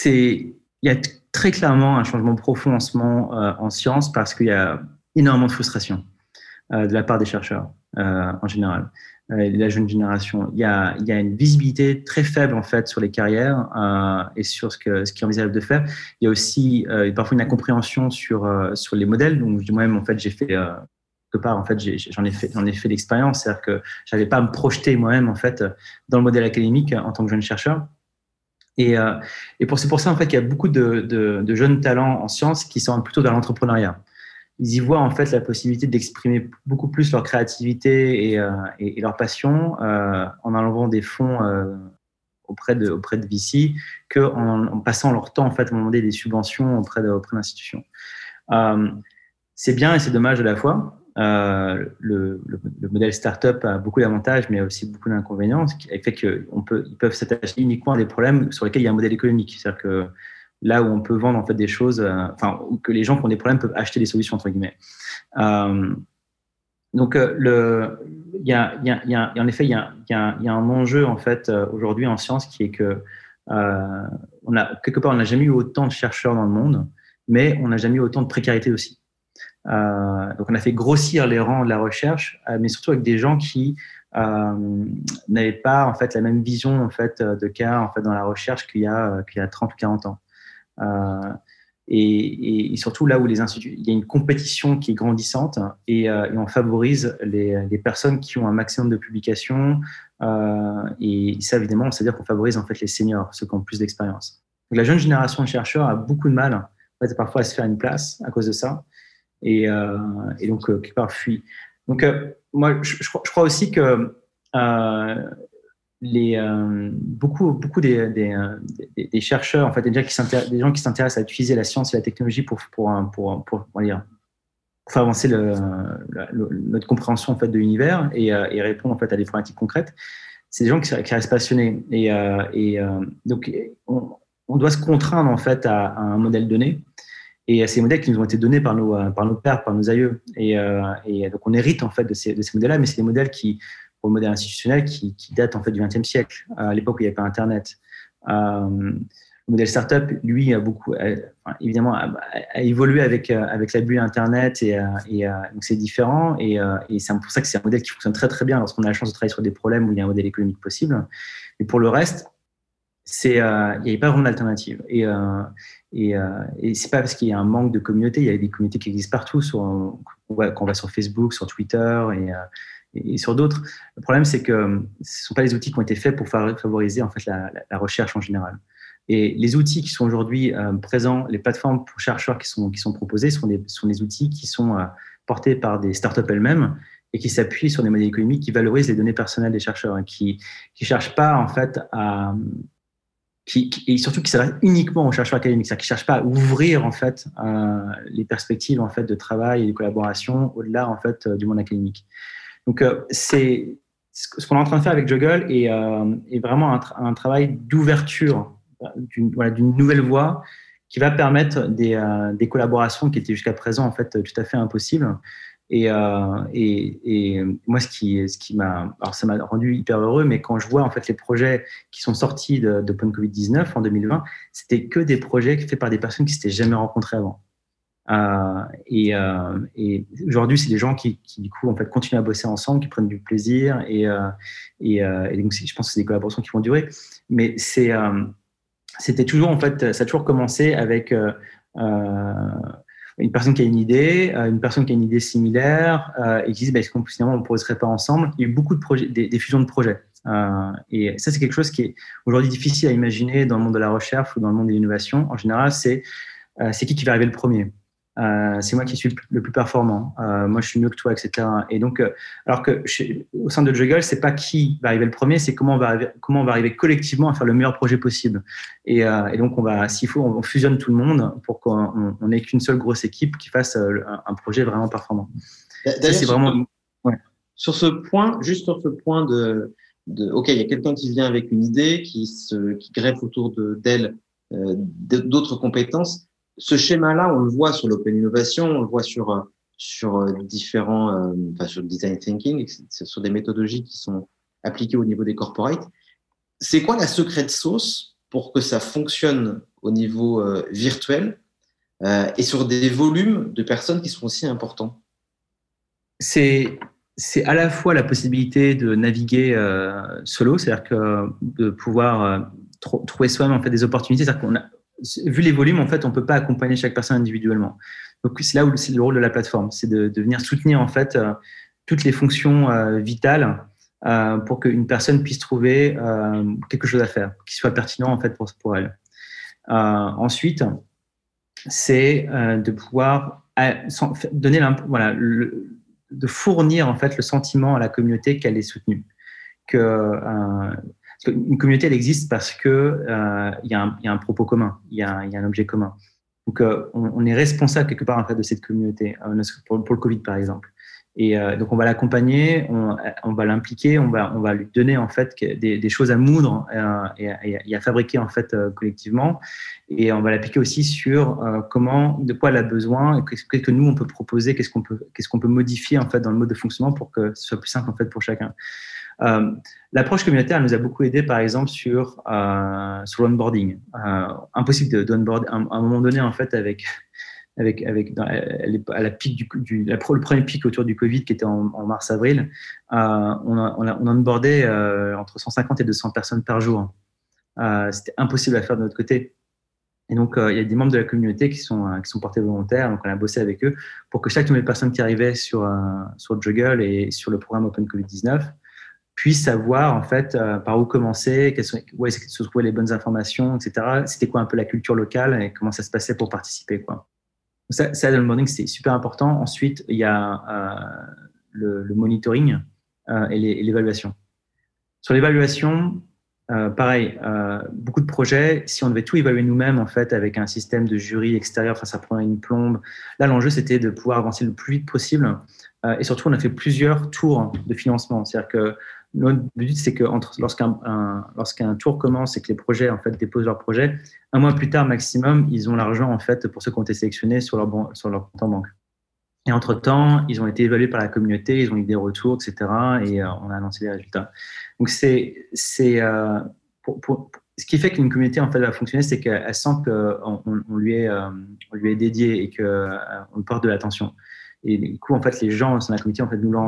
B: il y a très clairement un changement profond en ce moment euh, en science parce qu'il y a énormément de frustration. Euh, de la part des chercheurs euh, en général, euh, la jeune génération. Il y, a, il y a une visibilité très faible en fait sur les carrières et sur ce que ce qui est envisageable de faire. Il y a aussi parfois une incompréhension sur sur les modèles. Donc moi-même en fait j'ai fait quelque part en fait j'en ai, fait j'en ai fait l'expérience, c'est-à-dire que j'avais pas à me projeter moi-même en fait dans le modèle académique en tant que jeune chercheur. Et, et pour, c'est pour ça en fait qu'il y a beaucoup de, de, de, jeunes talents en sciences qui sont plutôt dans l'entrepreneuriat ils y voient en fait la possibilité d'exprimer beaucoup plus leur créativité et, euh, leur passion euh, en enlevant des fonds euh, auprès de auprès de que en, passant leur temps en fait à demander des subventions auprès de, auprès d'institutions. Euh, c'est bien et c'est dommage à la fois. Le, le, le, modèle startup a beaucoup d'avantages, mais aussi beaucoup d'inconvénients, qui fait qu'on peut, ils peuvent s'attacher uniquement à des problèmes sur lesquels il y a un modèle économique. C'est-à-dire que là où on peut vendre en fait des choses, euh, enfin, que les gens qui ont des problèmes peuvent acheter des solutions entre guillemets. Euh, donc, euh, le, il y a, y a, y a, en effet, il y a, y a, un enjeu en fait aujourd'hui en science qui est que on a quelque part on n'a jamais eu autant de chercheurs dans le monde, mais on n'a jamais eu autant de précarité aussi. Donc, on a fait grossir les rangs de la recherche, mais surtout avec des gens qui n'avaient pas en fait la même vision en fait de cas en fait dans la recherche qu'il y a qu'il y a 30 ou 40 ans. Euh, et, surtout là où les instituts, il y a une compétition qui est grandissante et, on favorise les, personnes qui ont un maximum de publications. et ça, évidemment, c'est-à-dire qu'on favorise en fait les seniors, ceux qui ont plus d'expérience. la jeune génération de chercheurs a beaucoup de mal parfois à se faire une place à cause de ça. Et, donc, quelque part, fuit. Donc, moi, je, crois aussi que euh, beaucoup, beaucoup euh, des, chercheurs, en fait, des gens qui s'intéressent à utiliser la science et la technologie pour, pour, pour, pour, pour faire avancer notre compréhension en fait, de l'univers et, euh, et, répondre en fait, à des problématiques concrètes. C'est des gens qui, qui restent passionnés. Et, donc, on, doit se contraindre en fait, à, un modèle donné. Et à ces modèles qui nous ont été donnés par nos, par nos pères, par nos aïeux. Et donc, on hérite en fait de ces, de ces modèles-là, mais c'est des modèles qui, au modèle institutionnel qui, date en fait du XXe siècle, à l'époque où il n'y avait pas Internet. Euh, le modèle startup, lui, a beaucoup, évidemment, a, évolué avec euh, avec la bulle Internet et, euh, donc c'est différent et, c'est pour ça que c'est un modèle qui fonctionne très très bien lorsqu'on a la chance de travailler sur des problèmes où il y a un modèle économique possible. Mais pour le reste, c'est il n'y avait pas vraiment d'alternative et et, et c'est pas parce qu'il y a un manque de communauté, il y a des communautés qui existent partout, sur, quand va sur Facebook, sur Twitter et et, sur d'autres. Le problème, c'est que euh, ce ne sont pas les outils qui ont été faits pour favoriser en fait, la, recherche en général. Et les outils qui sont aujourd'hui euh, présents, les plateformes pour chercheurs qui sont, proposées sont des, outils qui sont euh, portés par des startups elles-mêmes et qui s'appuient sur des modèles économiques qui valorisent les données personnelles des chercheurs et qui ne cherchent pas en fait à et surtout qui s'adressent uniquement aux chercheurs académiques, c'est-à-dire qui cherchent pas à ouvrir en fait les perspectives en fait de travail et de collaboration au-delà en fait du monde académique. Donc, euh, c'est ce qu'on est en train de faire avec Juggle est, euh, vraiment un, travail d'ouverture d'une nouvelle voie qui va permettre des, euh, des collaborations qui étaient jusqu'à présent en fait tout à fait impossibles. Et, et, et, moi, ce qui, ce qui m'a, alors ça m'a rendu hyper heureux, mais quand je vois en fait les projets qui sont sortis de, de Covid 19 en 2020, c'était que des projets faits par des personnes qui s'étaient jamais rencontrées avant. Euh, et, euh, et aujourd'hui, c'est des gens qui, du coup, en fait, continuent à bosser ensemble, qui prennent du plaisir. Et, euh, donc, je pense que c'est des collaborations qui vont durer. Mais c'était toujours, en fait, ça a toujours commencé avec une personne qui a une idée, une personne qui a une idée similaire, et qui disent, bah, est-ce qu'on finalement on ne poserait pas ensemble? Il y a eu beaucoup de des, fusions de projets. Et ça, c'est quelque chose qui est aujourd'hui difficile à imaginer dans le monde de la recherche ou dans le monde de l'innovation. En général, c'est c'est qui qui va arriver le premier? Euh, c'est moi qui suis le plus performant. Euh, moi, je suis mieux que toi, etc. Et donc, euh, alors que au sein de Juggle, c'est pas qui va arriver le premier, c'est comment on va arriver, comment on va arriver collectivement à faire le meilleur projet possible. Et, et donc, on va, s'il faut, on, fusionne tout le monde pour qu'on n'ait qu'une seule grosse équipe qui fasse un, projet vraiment performant.
A: c'est vraiment. Sur ce point, juste sur ce point de, de ok, il y a quelqu'un qui vient avec une idée, qui se, qui greffe autour de d'elle d'autres compétences ce schéma-là, on le voit sur l'open innovation, on le voit sur euh, sur euh, différents, euh, enfin sur le design thinking, sur des méthodologies qui sont appliquées au niveau des corporates. C'est quoi la secrète sauce pour que ça fonctionne au niveau virtuel et sur des volumes de personnes qui sont aussi importants?
B: C'est c'est à la fois la possibilité de naviguer solo, c'est-à-dire que de pouvoir trouver soi-même en fait des opportunités, c'est-à-dire qu'on a vu les volumes, en fait, on peut pas accompagner chaque personne individuellement. Donc c'est là où c'est le rôle de la plateforme, c'est de, venir soutenir en fait euh, toutes les fonctions euh, vitales euh, pour qu'une personne puisse trouver quelque chose à faire, qui soit pertinent en fait pour, pour elle. ensuite, c'est de pouvoir donner voilà, de fournir en fait le sentiment à la communauté qu'elle est soutenue, que une communauté, elle existe parce que euh, y, a un propos commun, il y, a un objet commun. Donc, euh, on, est responsable quelque part en fait de cette communauté, euh, pour, le Covid par exemple. Et euh, donc, on va l'accompagner, on, va l'impliquer, on va, lui donner en fait des, choses à moudre et, à fabriquer en fait collectivement. Et on va l'appliquer aussi sur comment, de quoi elle a besoin, qu'est-ce que nous on peut proposer, qu'est-ce qu'on peut, qu'est-ce peut modifier en fait dans le mode de fonctionnement pour que ce soit plus simple en fait pour chacun. Euh, l'approche communautaire nous a beaucoup aidé, par exemple, sur, euh, sur l'onboarding. Euh, impossible d'onboard à un moment donné, en fait, avec, avec, avec à la pic du, du le premier pic autour du Covid qui était en, mars-avril, on, a, on, a, on onboardait entre 150 et 200 personnes par jour. C'était impossible à faire de notre côté. Et donc, il y a des membres de la communauté qui sont, qui sont portés volontaires. Donc, on a bossé avec eux pour que chaque nouvelle personne qui arrivait sur, sur Juggle et sur le programme Open Covid-19 puisse savoir en fait par où commencer, où est-ce que se trouvaient les bonnes informations, etc. C'était quoi un peu la culture locale et comment ça se passait pour participer. Quoi. Ça, ça l'onboarding, c'est super important. Ensuite, il y a euh, le, le, monitoring euh, et l'évaluation. Sur l'évaluation, euh, pareil, euh, beaucoup de projets, si on devait tout évaluer nous-mêmes, en fait, avec un système de jury extérieur, enfin, ça prendrait une plombe. Là, l'enjeu, c'était de pouvoir avancer le plus vite possible. Euh, et surtout, on a fait plusieurs tours de financement. C'est-à-dire que notre but, c'est que lorsqu'un lorsqu'un tour commence et que les projets en fait déposent leur projet, un mois plus tard maximum, ils ont l'argent en fait pour ceux qui ont été sélectionnés sur leur sur leur compte en banque. Et entre temps, ils ont été évalués par la communauté, ils ont eu des retours, etc. Et euh, on a annoncé les résultats. Donc c'est euh, ce qui fait qu'une communauté en fait va fonctionner, c'est qu'elle sent qu'on on lui est euh, lui est dédié et que on porte de l'attention. Et du coup, en fait, les gens dans la communauté en fait nous le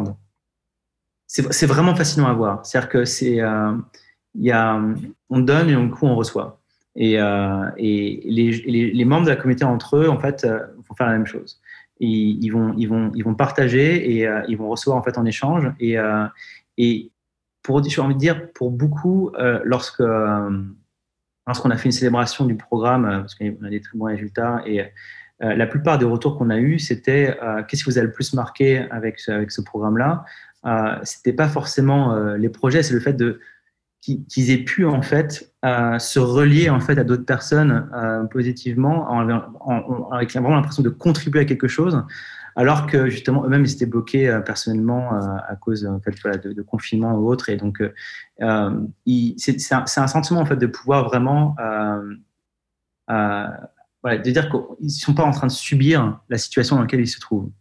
B: c'est vraiment fascinant à voir. C'est-à-dire que c'est, euh, il a, on donne et du coup on reçoit. Et, euh, et les, les, membres de la communauté entre eux, en fait, euh, vont faire la même chose. Ils vont, ils vont, ils vont partager et ils vont recevoir en fait en échange. Et, et pour, j'ai envie de dire, pour beaucoup, lorsque lorsqu'on a fait une célébration du programme, parce qu'on a des très bons résultats, et la plupart des retours qu'on a eus, c'était qu'est-ce qui vous a le plus marqué avec, avec ce programme-là? Euh, c'était pas forcément euh, les projets, c'est le fait de qu'ils aient pu en fait euh, se relier en fait à d'autres personnes euh, positivement, en, en, avec vraiment l'impression de contribuer à quelque chose, alors que justement eux-mêmes ils étaient bloqués personnellement à cause de, de, confinement ou autre, et donc c'est un, sentiment en fait de pouvoir vraiment de dire qu'ils sont pas en train de subir la situation dans laquelle ils se trouvent.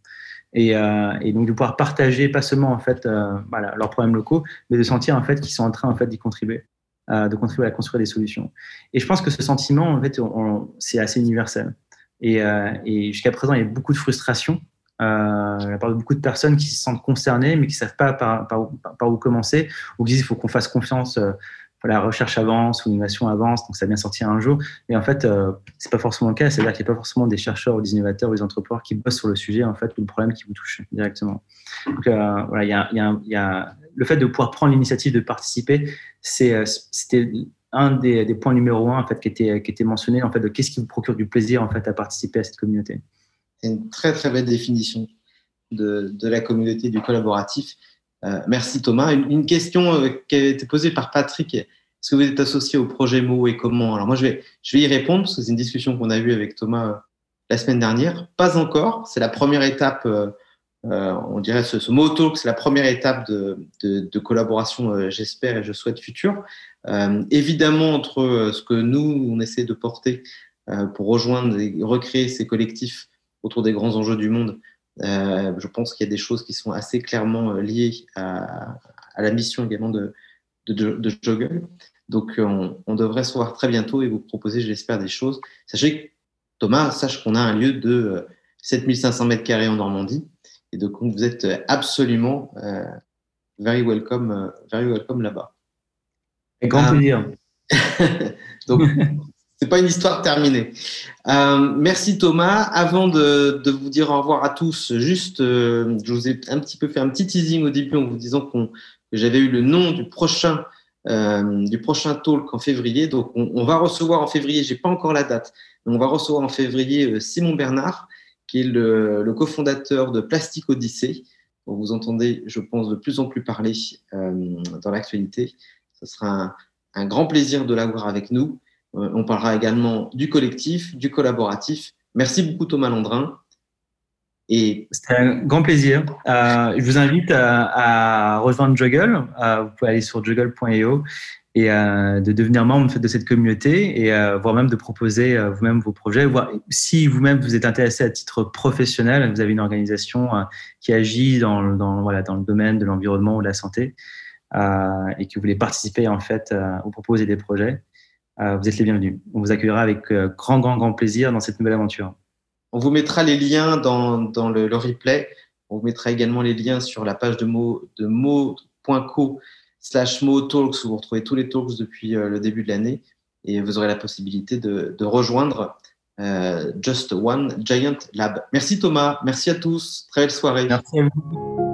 B: Et, euh, et, donc de pouvoir partager pas seulement en fait euh, voilà, leurs problèmes locaux, mais de sentir en fait qu'ils sont en train en fait d'y contribuer, euh, de contribuer à construire des solutions. Et je pense que ce sentiment en fait c'est assez universel. Et, jusqu'à présent il y a beaucoup de frustration euh, il y a beaucoup de personnes qui se sentent concernées mais qui savent pas par, par, où commencer ou qui disent il faut qu'on fasse confiance la recherche avance ou l'innovation avance, donc ça vient sortir un jour. Et en fait, euh, c'est pas forcément le cas. C'est-à-dire qu'il n'y a pas forcément des chercheurs ou des innovateurs ou des entrepreneurs qui bossent sur le sujet, en fait, ou le problème qui vous touche directement. Donc, euh, voilà, il y a, le fait de pouvoir prendre l'initiative de participer, euh, c'était un des, des, points numéro un, en fait, qui était, qui était mentionné, en fait, de qu'est-ce qui vous procure du plaisir, en fait, à participer à cette communauté.
A: C'est une très, très belle définition de, de la communauté du collaboratif. Euh, merci Thomas. Une, question euh, qui a été posée par Patrick. Est-ce que vous êtes associé au projet MO et comment? Alors moi, je vais, je vais y répondre parce que c'est une discussion qu'on a eue avec Thomas euh, la semaine dernière. Pas encore. C'est la première étape. On dirait ce, ce mot talk, c'est la première étape de, de, de collaboration, j'espère et je souhaite future. évidemment, entre ce que nous, on essaie de porter pour rejoindre et recréer ces collectifs autour des grands enjeux du monde, euh, je pense qu'il y a des choses qui sont assez clairement euh, liées à, à la mission également de, de, de Joggle. Donc, euh, on, on, devrait se voir très bientôt et vous proposer, je l'espère, des choses. Sachez que Thomas sache qu'on a un lieu de 7500 mètres carrés en Normandie et donc vous êtes absolument euh, very welcome, very welcome là-bas.
B: Avec grand plaisir.
A: donc, c'est pas une histoire terminée. Euh, merci Thomas. Avant de, de, vous dire au revoir à tous, juste, euh, je vous ai un petit peu fait un petit teasing au début en vous disant qu'on, que j'avais eu le nom du prochain euh, du prochain talk en février. Donc, on, va recevoir en février. J'ai pas encore la date, mais on va recevoir en février euh, Simon Bernard, qui est le, le cofondateur de Plastique Odyssée. dont vous entendez, je pense, de plus en plus parler euh, dans l'actualité. Ce sera un grand plaisir de l'avoir avec nous. Euh, on parlera également du collectif, du collaboratif. Merci beaucoup Thomas Landrin.
B: Et c'était un grand plaisir. Euh, je vous invite à, à rejoindre Juggle. Euh, vous pouvez aller sur juggle.io et euh, de devenir membre de cette communauté et euh, voire même de proposer euh, vous-même vos projets. Si vous-même vous êtes intéressé à titre professionnel, vous avez une organisation qui agit dans, dans, le domaine de l'environnement ou de la santé et que vous voulez participer en fait ou proposer des projets, euh, vous êtes les bienvenus. On vous accueillera avec euh, grand, grand, grand plaisir dans cette nouvelle aventure.
A: On vous mettra les liens dans, dans le, le, replay. On vous mettra également les liens sur la page de mots de mots.co slash talks où vous retrouvez tous les talks depuis euh, le début de l'année. et vous aurez la possibilité de, de rejoindre Just One Giant Lab. Merci Thomas, merci à tous, très belle soirée.
B: Merci à vous.